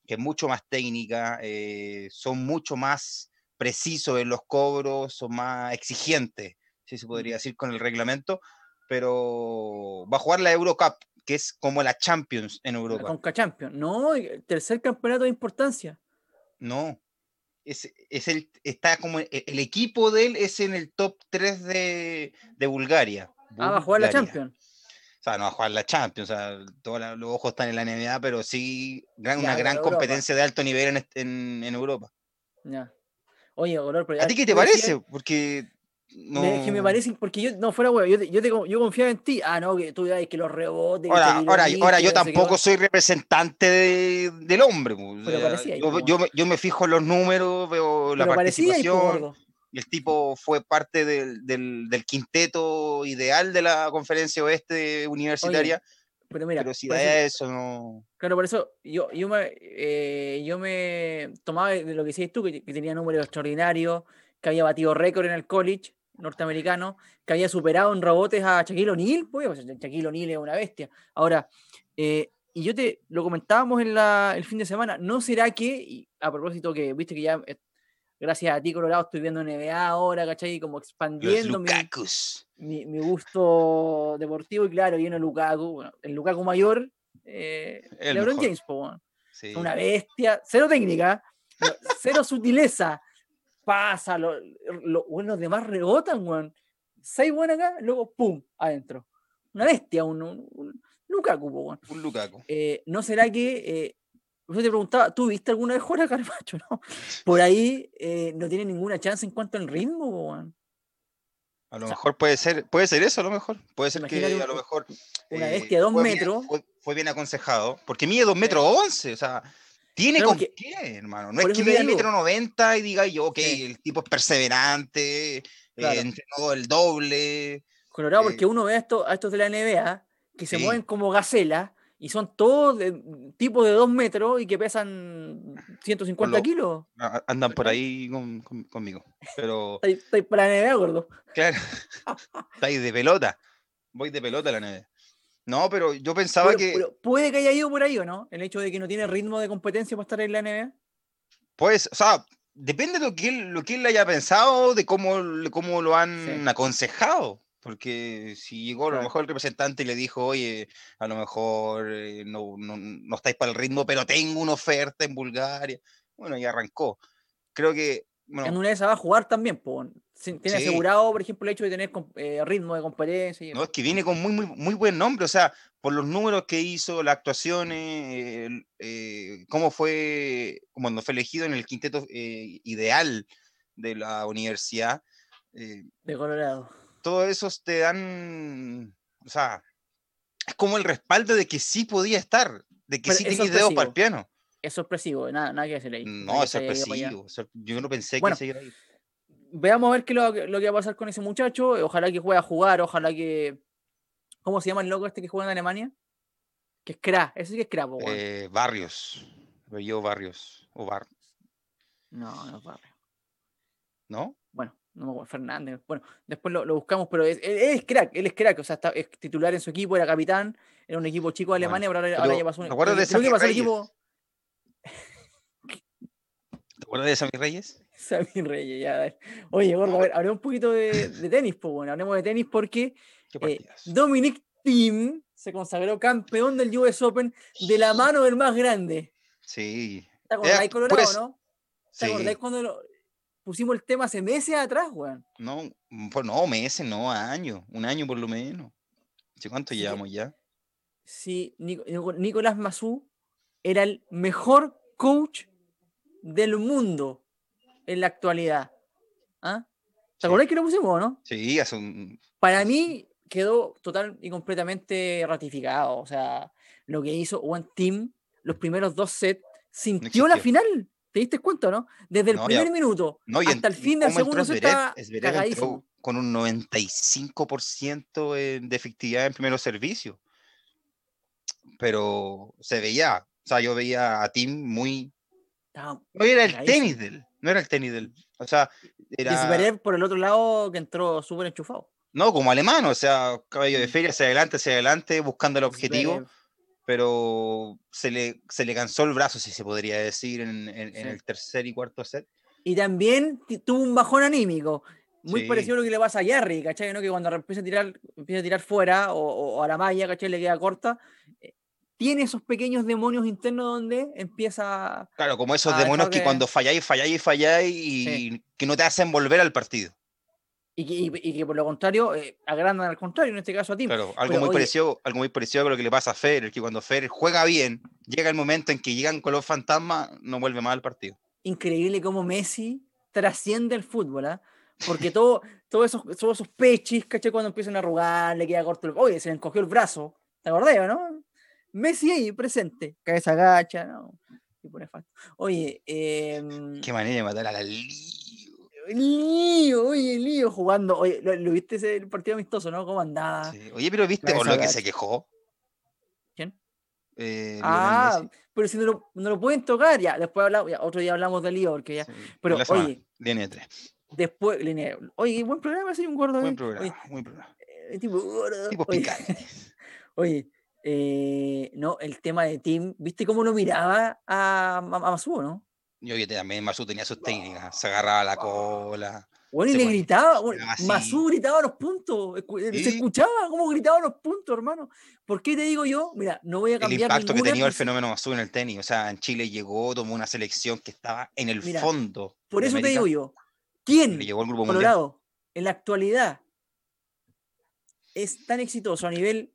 que es mucho más técnica, eh, son mucho más precisos en los cobros, son más exigentes, si se podría decir, con el reglamento, pero va a jugar la Eurocup, que es como la Champions en la Europa. Conca Champions. No, el tercer campeonato de importancia. No, es, es el, está como el, el equipo de él es en el top 3 de, de Bulgaria. Ah, va a jugar la. Champions. O sea, no va a jugar la Champions, o sea, todos la- los ojos están en la NBA, pero sí gran- Ya, una gran Europa. competencia de alto nivel en, en, en Europa. Ya. Oye, Olor, pero ¿A ti qué te parece? Porque no... Me, que me parece, porque yo, no fuera huevo, yo, te- yo, te yo confiaba en ti. Ah, no, que tú ya que los rebotes. Ahora, ahora, ahora yo tampoco soy representante de- del hombre. pues, Pero parecía yo, yo me, yo me fijo en los números, veo la Pero po, participación. el tipo fue parte del, del- del quinteto ideal de la conferencia oeste universitaria. Pero mira, pero si da eso- eso, no. Claro, por eso yo, yo, me, eh, yo me tomaba de lo que decías tú, que, que tenía números extraordinarios, que había batido récord en el college norteamericano, que había superado en rebotes a Shaquille O'Neal, pues, Shaquille O'Neal es una bestia. Ahora, eh, y yo te lo comentábamos en la, el fin de semana, ¿no será que, a propósito que viste que ya, eh, gracias a ti, Colorado, estoy viendo NBA ahora, ¿cachai? Como expandiendo mi, mi, mi gusto deportivo y claro, viene Lukaku, bueno, el Lukaku mayor, eh, El LeBron mejor. James, po, weón. Sí. una bestia, cero técnica, cero sutileza, pasa, lo, lo- weón, los demás rebotan, weón. Seis buenas acá, luego pum, adentro. Una bestia, un, un- un Lukaku, weón. Un Lukaku. Eh, ¿No será que eh, Yo te preguntaba, ¿tú viste alguna vez jugar a Carpacho? No. Por ahí eh, no tiene ninguna chance en cuanto al ritmo, weón. A lo O sea, mejor puede ser, puede ser eso, a lo mejor. Puede ser que a lo mejor. Una bestia de dos fue bien- metros. fue, fue bien aconsejado. Porque mide dos metros once. O sea, tiene Claro, con porque- qué, hermano. No es que mida metro noventa y diga yo, ok, Sí. el tipo es perseverante, eh, Claro. entrenó el doble. Colorado, Eh, porque uno ve a estos, a estos de la NBA que se Sí. mueven como gacelas y son todos de, tipos de dos metros y que pesan 150 lo- kilos. Andan por ahí con- con- conmigo. Pero, Estoy, estoy para la NBA, gordo. claro, está ahí de pelota. Voy de pelota a la neve. No, pero yo pensaba Pero- que. pero puede que haya ido por ahí o no, el hecho de que no tiene ritmo de competencia para estar en la NBA. Pues, o sea, depende de lo que él, lo que él haya pensado, de cómo, cómo lo han Sí. aconsejado. Porque si llegó a lo mejor el representante y le dijo, oye, a lo mejor eh, no, no, no estáis para el ritmo, pero tengo una oferta en Bulgaria. Bueno, y arrancó. Creo que, bueno, En una de esas va a jugar también, po. Tiene Sí. asegurado, por ejemplo, el hecho de tener eh, ritmo de competencia. y no, es que viene con muy, muy, muy buen nombre. O sea, por los números que hizo, las actuaciones, el, eh, cómo fue, cuando fue elegido en el quinteto eh, ideal de la universidad. eh, de Colorado. todos esos te dan, o sea, es como el respaldo de que sí podía estar, de que Pero sí tenía dedos para el piano. Es sorpresivo, nada, nada que decir ahí. No, es sorpresivo. sor- Yo no pensé Bueno, que se iba a ir. Veamos a ver qué lo, lo que va a pasar con ese muchacho. Ojalá que juegue a jugar, ojalá que. ¿Cómo se llama el loco este que juega en Alemania? Que es Kra, ese sí que es Kra, po. Eh, Barrios, yo Barrios, o Bar, No, no es Barrio. ¿no? Bueno, no me acuerdo, Fernández. Bueno, después lo, lo buscamos, pero es, él, él es crack, él es crack, o sea, está, es titular en su equipo, era capitán, era un equipo chico de Bueno, Alemania, pero ahora, ahora ya pasó un ¿te acuerdas de Sammy Reyes? equipo ¿Te acuerdas de Sammy Reyes? Sammy Reyes, ya. Oye, gordo, a ver, hablemos un poquito de, de tenis, pues bueno, hablemos de tenis porque ¿Qué eh? Dominic Thiem se consagró campeón del US Open de la mano del más grande. Sí, ¿Te acordáis, Colorado, pues, no? ¿Te sí. acordáis cuando lo- pusimos el tema hace meses atrás, weón? No, pues no, meses, no, años, un año por lo menos. ¿Sí, ¿Cuánto que- llevamos ya? Nico- Nicolás Mazú era el mejor coach del mundo en la actualidad. ¿Ah? ¿Te Sí. acordás que lo pusimos, no? Sí, hace un... Para mí quedó total y completamente ratificado. O sea, lo que hizo One Team, los primeros dos sets, sintió la existió. final. ¿Te diste cuenta, no? Desde el No, ya- primer minuto No, hasta el fin del segundo set estaba cagadísimo. con un 95% en- de efectividad en primeros servicios. Pero se veía, o sea, yo veía a Tim muy... Estaba- No era el Cagadísimo. tenis de él, no era el tenis de él. O sea, Y era... Por el otro lado que entró súper enchufado. No, como alemán, o sea, caballo de Mm. feria hacia adelante, hacia adelante, buscando el objetivo, Zverev, pero se le, se le cansó el brazo, si se podría decir, en, en- en Sí. el tercer y cuarto set. Y también tuvo un bajón anímico. Muy Sí. parecido a lo que le pasa a Jerry, ¿cachai? ¿no? Que cuando empieza a tirar, empieza a tirar fuera o, o a la malla, ¿cachai? Le queda corta. Eh, Tiene esos pequeños demonios internos donde empieza. Claro, como esos demonios que de- cuando falláis, falláis, falláis y que no te hacen volver al partido. Y que, y- y que por lo contrario, eh, agrandan al contrario, en este caso a ti. Claro, algo Pero, muy oye- parecido, algo muy parecido a lo que le pasa a Federer, que cuando Federer juega bien, llega el momento en que llegan con los fantasmas, no vuelve más al partido. Increíble cómo Messi trasciende el fútbol, ¿ah? Porque todo, todos esos, todos esos pechis, ¿cachai? Cuando empiezan a arrugar, le queda corto el. Oye, se le encogió el brazo. ¿Te acordás, no? Messi ahí, presente. Cabeza agacha, ¿no? Y. Oye, eh, Qué manera de matar a la Lío. Lío, oye, Lío jugando. Oye, ¿lo, lo viste ese el partido amistoso, no? ¿Cómo andaba? Sí. Oye, pero viste por lo que se quejó. ¿Quién? Eh, Ah, Messi. pero si no lo, no lo pueden tocar, ya. Después hablamos, ya, otro día hablamos de Lío, porque ya. Sí, pero, la semana, oye, Viene tres. Después, Linnea, oye, buen programa, soy un gordo. Buen eh. programa, Oye, buen programa. eh, tipo gordo. Tipo Oye, picante. Oye, eh, no, el tema de Tim, ¿viste cómo lo miraba a, a, Masuo, no? Yo que también Masu tenía sus técnicas, se agarraba la cola. Bueno, y le gritaba, bueno. Masú gritaba los puntos, eh, se escuchaba cómo gritaba los puntos, hermano. ¿Por qué te digo yo? Mira, no voy a El cambiar impacto que tenía el fenómeno Masu en el tenis. O sea, en Chile llegó, tomó una selección que estaba en el Mira, fondo. Por eso te digo yo, ¿quién, Le llegó al grupo mundial. Colorado, en la actualidad, es tan exitoso a nivel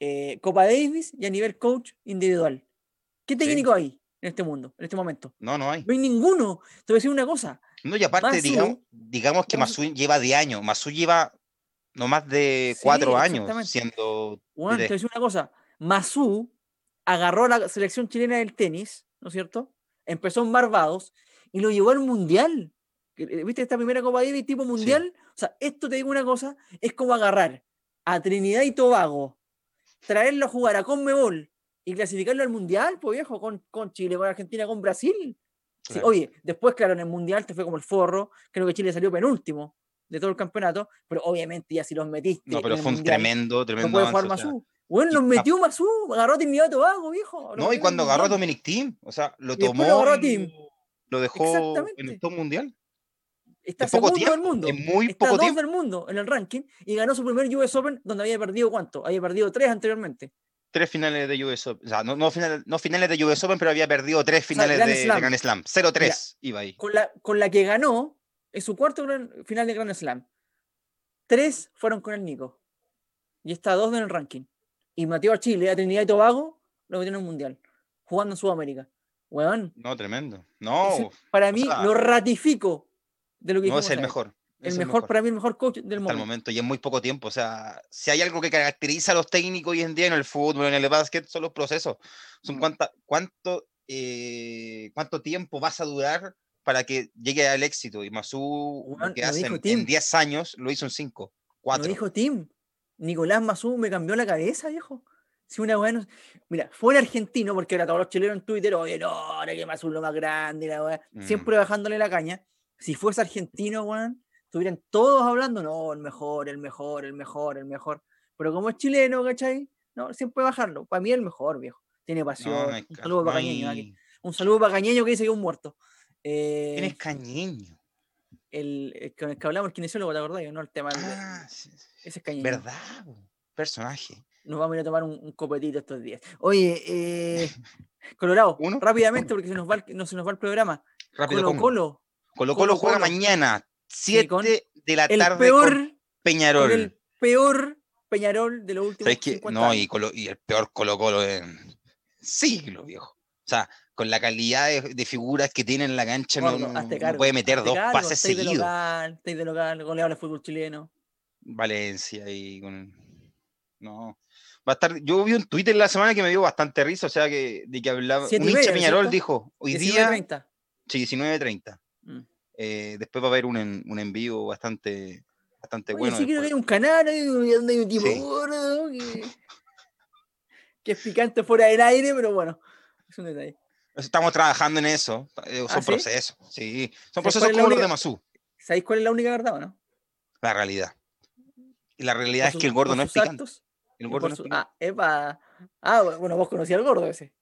eh, Copa Davis y a nivel coach individual? ¿Qué Sí. técnico hay en este mundo, en este momento. No, no hay. No hay ninguno. Te voy a decir una cosa. No, y aparte, Masu- digamos, digamos que Masu- Masu lleva de años. Masu lleva no más de Sí, cuatro años siendo. Juan, te voy a decir una cosa. Masú agarró la selección chilena del tenis, ¿no es cierto? Empezó en Barbados y lo llevó al mundial. Eh, ¿Viste esta primera Copa Davis tipo mundial? O sea, esto te digo una cosa, es como agarrar a Trinidad y Tobago, traerlo a jugar a Conmebol y clasificarlo al mundial, pues viejo, con, con Chile, con Argentina, con Brasil. Sí, Claro. oye, después, claro, en el mundial te fue como el forro, creo que Chile salió penúltimo de todo el campeonato, pero obviamente ya si los metiste. No, pero fue un mundial, tremendo, no tremendo puede jugar avance, o sea. Bueno, los metió Masú, agarró a Trinidad y Tobago, viejo. No, y cuando agarró a. Dominic Team, o sea, lo tomó lo agarró a lo dejó en el top mundial. Está en poco segundo del tiempo, mundo. en muy está poco dos tiempo. del mundo en el ranking y ganó su primer US Open donde había perdido cuánto? Había perdido tres anteriormente. Tres finales de US Open. O sea, no, no finales, no finales de US Open, pero había perdido tres finales Grand de. Grand Slam. 0-3 iba ahí. Con la, con la que ganó es su cuarto gran- final de Grand Slam. Tres fueron con el Nico. Y está dos en el ranking. Y metió a Chile, a Trinidad y Tobago, lo metió en un mundial. Jugando en Sudamérica. Weón. No, tremendo. No, para mí sea, lo ratifico de lo que no es el mejor. El es mejor, para mí, el mejor coach del hasta el momento. momento y en muy poco tiempo. O sea, si hay algo que caracteriza a los técnicos hoy en día en el fútbol, en el básquet, son los procesos. Son Mm. cuánta, cuánto, eh, cuánto tiempo vas a durar para que llegue al éxito. Y Masú, lo que lo hace dijo en- Tim. en 10 años, lo hizo en 5, Lo 4. dijo Tim. Nicolás Mazú me cambió la cabeza, viejo. Si una no- Mira, fuera argentino, porque ahora todos los chilenos en Twitter, oye, no, ahora que Mazú es lo más grande, la. Mm. Siempre bajándole la caña. Si fuese argentino, weón, estuvieran todos hablando, no, el mejor, el mejor, el mejor, el mejor. Pero como es chileno, ¿cachai? No, siempre bajarlo. Para mí el mejor, viejo. Tiene pasión. No, un saludo para Cañeño. aquí. Un saludo para Cañeño que dice que es un muerto. Eh, ¿Quién es Cañeño? el, el con el que hablamos, el kinesiólogo, ¿te acordás? No el tema. Ah, sí, sí, ese es Cañeño. verdad, personaje. Nos vamos a ir a tomar un, un copetito estos días. Oye, eh, Colorado, ¿Uno? rápidamente porque se nos va el, no, se nos va el programa. Rápido, Colo Congo. Colo, Colo Colo juega mañana, 7 con de la tarde peor, con Peñarol. con el peor Peñarol de los últimos ¿Sabes qué? 50 No, años. y, Colo- y el peor Colo Colo en siglos, viejo. O sea, con la calidad de, de figuras que tiene en la cancha, no, no- hazte no cargo, puede meter dos cargo, pases estáis de seguidos. local, de local, goleador de fútbol chileno. Valencia y con... No. Va a estar... Yo vi un Twitter la semana que me dio bastante risa, o sea, que, de que hablaba... Un hincha Peñarol ¿cierto? dijo, hoy día... 19-30. Sí, 19.30. Eh, después va a haber un, en- un envío bastante, bastante Oye, bueno. sí creo que hay un canal donde hay un tipo Sí. gordo que, que es picante fuera del aire, pero bueno, es un detalle. Estamos trabajando en eso. eh, Son ¿Ah, sí? procesos, sí. Son ¿Sabes procesos como los única- de Masú, ¿Sabéis cuál es la única verdad o no? la realidad. Y la realidad Por es sus- que el gordo no es sus picante. actos El gordo no es picante. Ah, epa. Ah, bueno, vos conocías al gordo ese.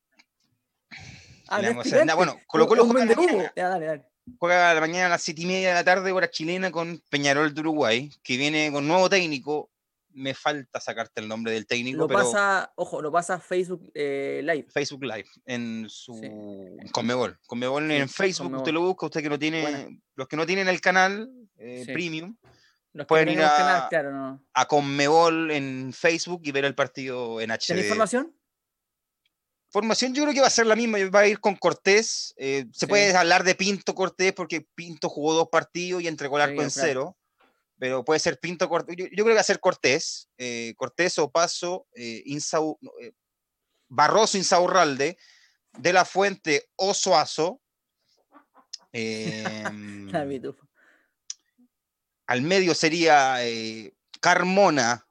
Ah, no es picante, bueno, es Colo un- Colo es un juega vendehumo. mañana. Ya, dale, dale. Juega a la mañana a las 7 y media de la tarde, hora chilena, con Peñarol de Uruguay, que viene con nuevo técnico. Me falta sacarte el nombre del técnico, Lo pero pasa, ojo, lo pasa Facebook eh, Live. Facebook Live en su Sí. Conmebol. Conmebol Sí, en Facebook, Conmebol. usted lo busca, usted que no tiene, los que no tienen el canal eh, Sí. premium, Los Pueden ir a- canal, claro, no. a Conmebol en Facebook y ver el partido en ¿Tenés HD. información? Formación yo creo que va a ser la misma, va a ir con Cortés. eh, se Sí. puede hablar de Pinto Cortés porque Pinto jugó dos partidos y entregó el Sí, arco en claro. cero. Pero puede ser Pinto Cortés. Yo, yo creo que va a ser Cortés. eh, Cortés, Opaso, eh, Insau- eh, Barroso, Insaurralde, De la Fuente, Osoazo. em, al medio sería Carmona,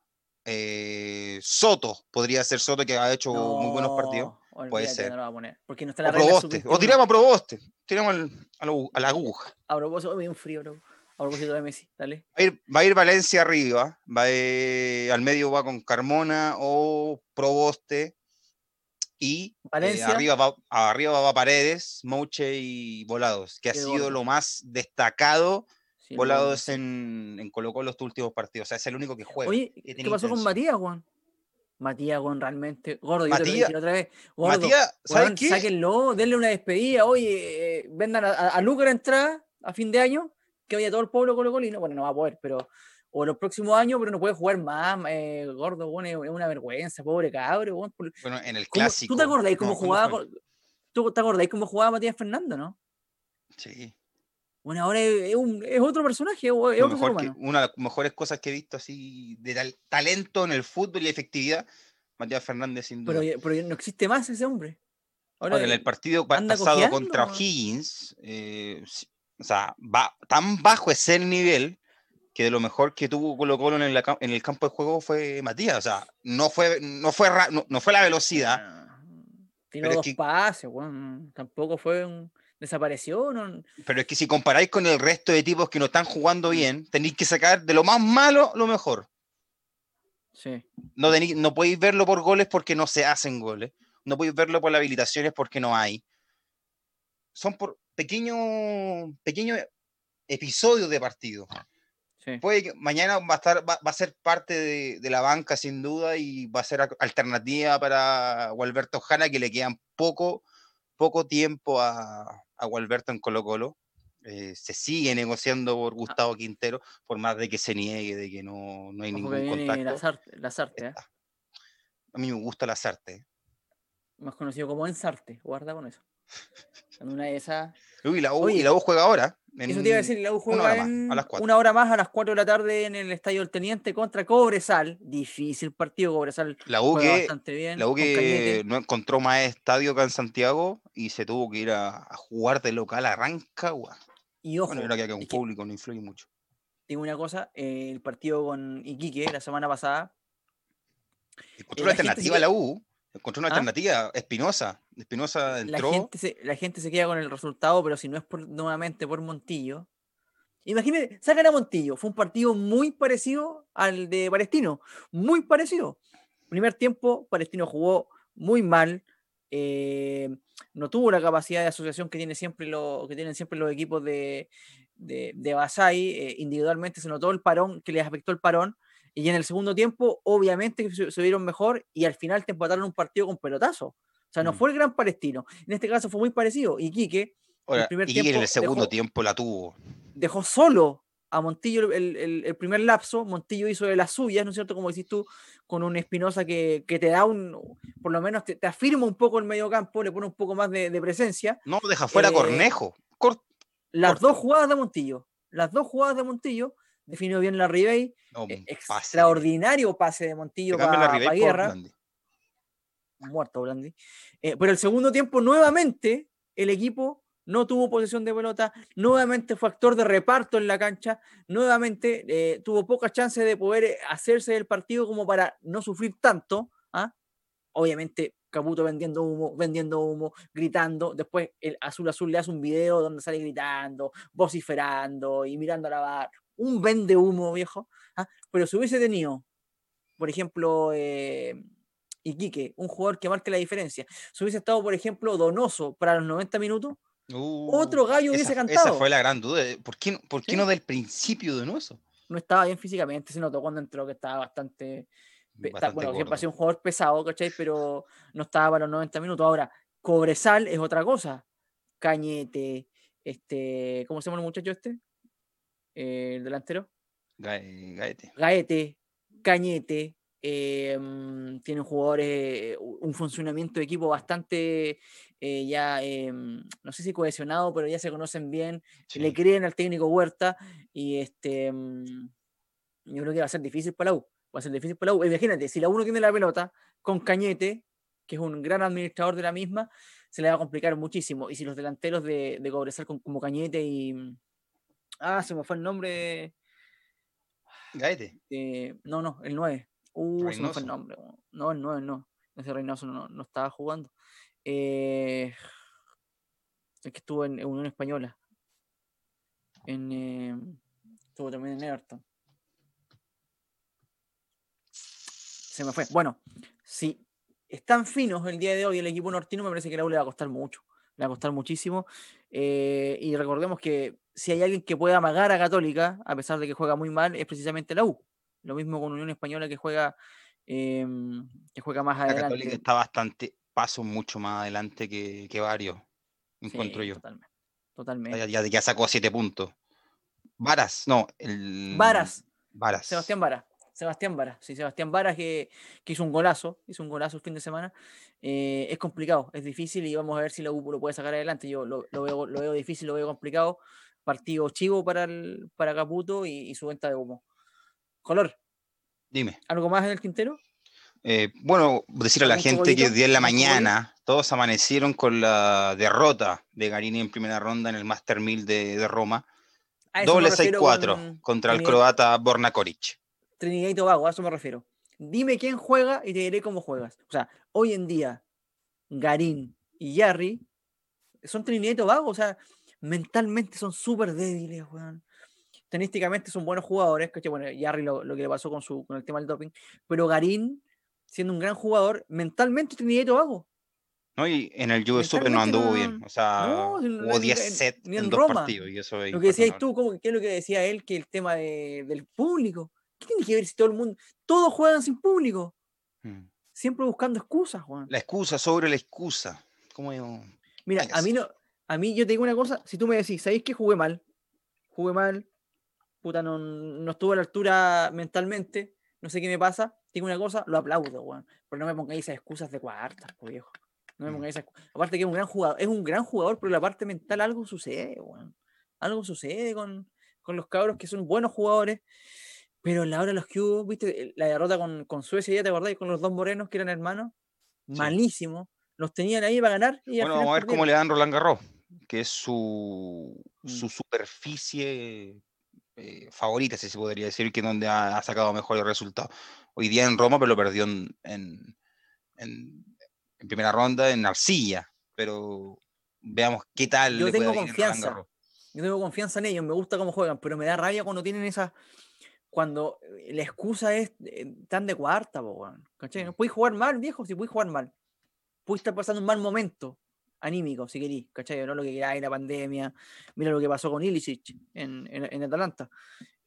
Soto, podría ser Soto que ha hecho muy buenos partidos. Puede ser. No lo va a poner. Porque no está O la regla Proboste, o sub-21. tiramos a Proboste, tiramos al- a, la, a la aguja. A propósito, me un frío, bro. A propósito de Messi, dale. Va a ir, va a ir Valencia arriba, va a ir- al medio va con Carmona o Proboste. Y eh, arriba, va, arriba va Paredes, Mouche y Volados, que ha Y el sido lo más destacado Sí, Volados en, en Colo Colo estos últimos partidos. O sea, es el único que juega. Oye, ¿qué pasó con. Matías, Juan? Matías, Juan, realmente. Gordo, yo te lo Matías- dije otra vez. Gordo, Matías, ¿sabes weón, qué? sáquenlo, denle una despedida. Oye, eh, vendan a, a, a Luca la entrada a fin de año, que vaya todo el pueblo colocolino. Bueno, no va a poder, pero. O los próximos años, pero no puede jugar más. eh, gordo, weón, es, una vergüenza, pobre cabro. weón, por- Bueno, en el ¿Cómo- clásico. ¿Tú te acordás cómo no, ¿cómo jugaba? con- ¿Tú te acordáis cómo jugaba Matías Fernando, no? Sí. Bueno, ahora es, un- es otro personaje, es otro mejor que- una de las mejores cosas que he visto así de tal- talento en el fútbol y efectividad, Matías Fernández sin duda. Pero, no existe más ese hombre. Ahora, Ahora, en el partido pasado contra ¿no? O'Higgins, eh, o sea, va, tan bajo es el nivel que de lo mejor que tuvo Colo Colo en en el campo de juego fue Matías. O sea, no fue, no fue, no, no fue la velocidad. tiró es dos que- pases, weón, tampoco fue un... Desapareció, no, Pero es que si comparáis con el resto de tipos que no están jugando bien, tenéis que sacar de lo más malo lo mejor. sí. No, tení- no podéis verlo por goles porque no se hacen goles. No podéis verlo por las habilitaciones porque no hay. Son por pequeños pequeños episodios de partido. sí. Puede que mañana va a, estar, va, va a ser parte de, de la banca sin duda y va a ser alternativa para Gualberto Jara que le quedan poco, poco tiempo a, a Gualberto en Colo Colo. Eh, se sigue negociando por Gustavo Quintero, por más de que se niegue, de que no, no hay Ojo ningún contacto. Lazarte, Lazarte, ¿eh? A mí me gusta la Sarte. más conocido como Ensarte, guarda con eso. En una de esas... Uy, la U, Oye, y la U juega ahora. Eso te iba a en- decir, la U una juega hora más, en a las una hora más a las 4 de la tarde en el Estadio del Teniente contra Cobresal. Difícil partido, Cobresal La U que, bastante bien. la U que no encontró más estadio acá en Santiago y se tuvo que ir a, a jugar de local a Rancagua. Y ojo, Bueno, era que un que público no influye mucho. digo una cosa, eh, el partido con Iquique la semana pasada, Encontró Eh, una gente alternativa a la U. Encontró una ¿Ah? alternativa. Espinosa. Espinosa la entró. gente, se, la gente se queda con el resultado, pero si no es por, nuevamente por Montillo. Imagínate, sacan a Montillo. Fue un partido muy parecido al de Palestino. Muy parecido. Primer tiempo, Palestino jugó muy mal. eh, no tuvo la capacidad de asociación que, tiene siempre lo, que tienen siempre los equipos de, de, de Basay. eh, individualmente se notó el parón, que les afectó el parón. Y en el segundo tiempo, obviamente, se, se vieron mejor y al final te empataron un partido con pelotazo. O sea, no Mm. fue el gran palestino. En este caso fue muy parecido. Y Quique Ahora, primer y en tiempo el segundo dejó- tiempo la tuvo. dejó solo a Montillo el, el- el primer lapso. Montillo hizo de las suyas, ¿no es cierto? Como decís tú, con un Espinosa que, que te da un, por lo menos te, te afirma un poco el medio campo, le pone un poco más de, de presencia. No, deja fuera Eh, Cornejo. Cor- Las Corto. dos jugadas de Montillo, las dos jugadas de Montillo, definió bien la Ribey. no, eh, extraordinario pase de Montillo para por Guerra. Blandi. muerto Blandi. Eh, pero el segundo tiempo, nuevamente, el equipo no tuvo posesión de pelota, nuevamente fue actor de reparto en la cancha, nuevamente eh, tuvo pocas chances de poder hacerse del partido como para no sufrir tanto. ¿ah? Obviamente, Caputo vendiendo humo, vendiendo humo, gritando. Después el Azul Azul le hace un video donde sale gritando, vociferando y mirando a la barra. Un vende humo, viejo. ¿ah? Pero si hubiese tenido, por ejemplo, eh, Iquique, un jugador que marque la diferencia. Si hubiese estado, por ejemplo, Donoso para los 90 minutos, otro Uh, gallo hubiese cantado. Esa fue la gran duda. eh, ¿Por qué, no- por qué Sí. no del principio nuevo? no estaba bien físicamente, se notó cuando entró que estaba bastante. Bastante bueno, siempre ha sido un jugador pesado, ¿cachai? Pero no estaba para los 90 minutos. Ahora, Cobresal es otra cosa. Cañete, este. ¿Cómo se llama el muchacho este? Eh, el delantero. Gae- Gaete. Gaete, Cañete, eh, mm, tienen jugadores, eh, un funcionamiento de equipo bastante eh, ya, eh, mm, no sé si cohesionado, pero ya se conocen bien, le creen al técnico Huerta y este, mm, yo creo que va a ser difícil para la U, va a ser difícil para la U. Imagínate, si la U no tiene la pelota con Cañete, que es un gran administrador de la misma, se le va a complicar muchísimo. Y si los delanteros de, de Cobresal con, como Cañete y... Ah, se me fue el nombre. Gaete. Eh, no, no, el 9. Uh, se me fue el nombre. No, el 9 no. Ese Reynoso no, no estaba jugando. Eh, es que estuvo en, en Unión Española. En, eh, estuvo también en Everton. Se me fue. Bueno, si están finos el día de hoy el equipo nortino, me parece que la U le va a costar mucho. Le va a costar muchísimo. Eh, y recordemos que si hay alguien que pueda amagar a Católica, a pesar de que juega muy mal, es precisamente la U. Lo mismo con Unión Española que juega, em, que juega más La Católica adelante. está bastante paso mucho más adelante que, que varios, Sí, encuentro yo. Totalmente. totalmente. Ya, ya, ya sacó siete puntos. Varas, no, el. Varas, Varas. Sebastián Vara. Sebastián Varas, sí, Sebastián Varas que, que hizo un golazo, hizo un golazo el fin de semana. Eh, es complicado, es difícil y vamos a ver si la U lo puede sacar adelante. Yo lo, lo veo, lo veo difícil, lo veo complicado. Partido chivo para, el, para Caputo y, y su venta de humo. Color, Dime. ¿algo más en el Quintero? Eh, bueno, decir a la ¿Algún gente que el día en la mañana todos amanecieron con la derrota de Garini en primera ronda en el Master 1000 de, de Roma. Doble refiero 6-4 con contra el croata Borna Koric. Trinidad y Tobago, a eso me refiero. Dime quién juega y te diré cómo juegas. O sea, hoy en día, Garín y Yarry son Trinidad y Tobago, o sea, mentalmente son súper débiles, weón. Tenísticamente son buenos jugadores, ¿cachai? Bueno, Yarry lo, lo que le pasó con, su, con el tema del doping, pero Garín, siendo un gran jugador, mentalmente y Tobago. ¿no? Y en el US Open no anduvo no- bien. O sea, no, en- hubo en- 10 en- sets en, en dos Roma. partidos. Y eso es Lo que decías tú, ¿cómo, ¿qué es lo que decía él? Que el tema de- del público. ¿Qué tiene que ver si todo el mundo, todos juegan sin público? Mm. Siempre buscando excusas, Juan. La excusa sobre la excusa. ¿Cómo yo- Mira, a mí no, a mí yo te digo una cosa, si tú me decís, ¿sabéis que jugué mal? Jugué mal, puta, no, no estuve a la altura mentalmente, no sé qué me pasa, digo una cosa, lo aplaudo, weón. Pero no me pongáis esas excusas de cuartas, viejo. No me Mm. pongáis esas Aparte que es un gran jugador, es un gran jugador, pero la parte mental algo sucede, weón. Algo sucede con, con los cabros que son buenos jugadores. Pero en la hora de los que hubo, viste, El- la derrota con, con Suecia, ¿ya te acordáis? Con los dos morenos que eran hermanos, malísimo. Los tenían ahí para ganar y Bueno, vamos a ver cómo le dan Roland Garros, que es su, su Mm. superficie eh, favorita, si se podría decir, que es donde ha, ha sacado mejores resultados. Hoy día en Roma, pero lo perdió en, en, en- en primera ronda en Arcilla. Pero veamos qué tal. Yo le tengo confianza. Yo tengo confianza en ellos, me gusta cómo juegan, pero me da rabia cuando tienen esa. Cuando eh, la excusa es eh, tan de cuarta, po, ¿cachai? No puedes jugar mal, viejo, si puedes jugar mal. Puedes estar pasando un mal momento anímico, si querís, ¿cachai? No lo que queráis, la pandemia. Mira lo que pasó con Ilicic en, en, en Atalanta.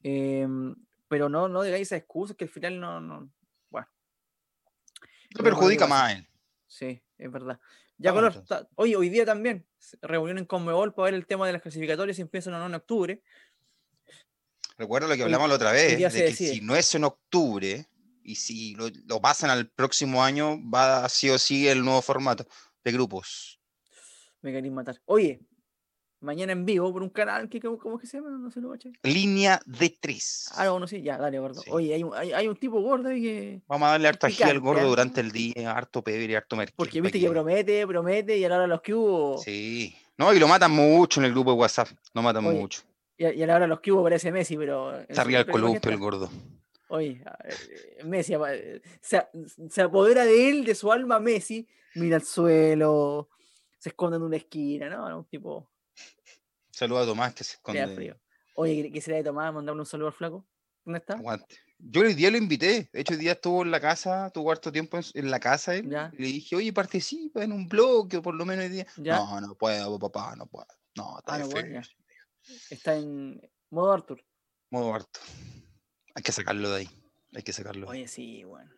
Em, pero no, no digáis esas excusas que al final no. no bueno. Que perjudica más a él. Sí, es verdad. Ya, Vamos, Color, ta- oye, hoy día también, reunión en Conmebol para ver el tema de las clasificatorias y empiezan o no en octubre. Recuerda lo que Hoy- hablamos la otra vez, de se que si no es en octubre y si lo, lo pasan al próximo año, va sí o sí el nuevo formato de grupos. Me queréis matar. Oye, mañana en vivo por un canal, que, ¿cómo, que se llama? No sé lo caché. Línea de tres. Ah, no, no, sí, ya, dale, gordo. Sí. Oye, hay un, hay, hay un tipo gordo ahí que. Vamos a darle harta ají al gordo ¿ah? durante el día, harto pebre y harto merkel. Porque viste que promete, promete, y a la hora de los que hubo. Sí. No, y lo matan mucho en el grupo de WhatsApp. Lo matan Oye, mucho. Y a, y a la hora de los que hubo parece Messi, pero. su- arriba pero columpio el gordo. Oye, eh, Messi eh, se, se apodera de él, de su alma Messi, mira al suelo, se esconde en una esquina, ¿no? Era Un tipo Saluda a Tomás que se esconde. frío. Oye, ¿qué- ¿qué será de Tomás? Mandarle un saludo al flaco. ¿Dónde está? Aguante. Yo el día lo invité. De hecho, el día estuvo en la casa, tuvo harto tiempo en, la casa él. Ya. Y le dije, oye, participa en un bloque o por lo menos hoy día. Ya. No, no puedo, papá, no puedo. No, está Ah, no, de bueno, feria". Está en modo Arthur. Modo harto. Hay que sacarlo de ahí. Hay que sacarlo. Oye, sí, bueno.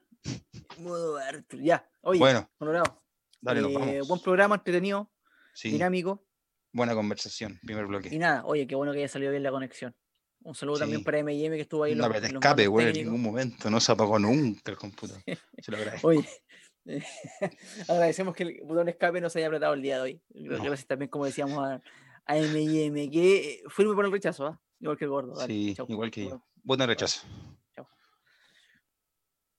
Modo Arthur. Ya. Oye, Bueno, Colorado. Dale, nos eh, vamos. buen programa, entretenido, Sí, dinámico. buena conversación. Primer Y bloque. nada, oye, qué bueno que haya salido bien la conexión. Un saludo también para M&M que estuvo ahí. No los- te escape, güey, en ningún momento. No se apagó nunca el computador. Se lo agradezco. Oye, eh, agradecemos que el botón escape no se haya apretado el día de hoy. No. Gracias también, como decíamos, a, a M&M, que eh, firme por el rechazo, ¿ah? Igual que el gordo. dale, Sí, chau. igual que Nos yo. en rechazo.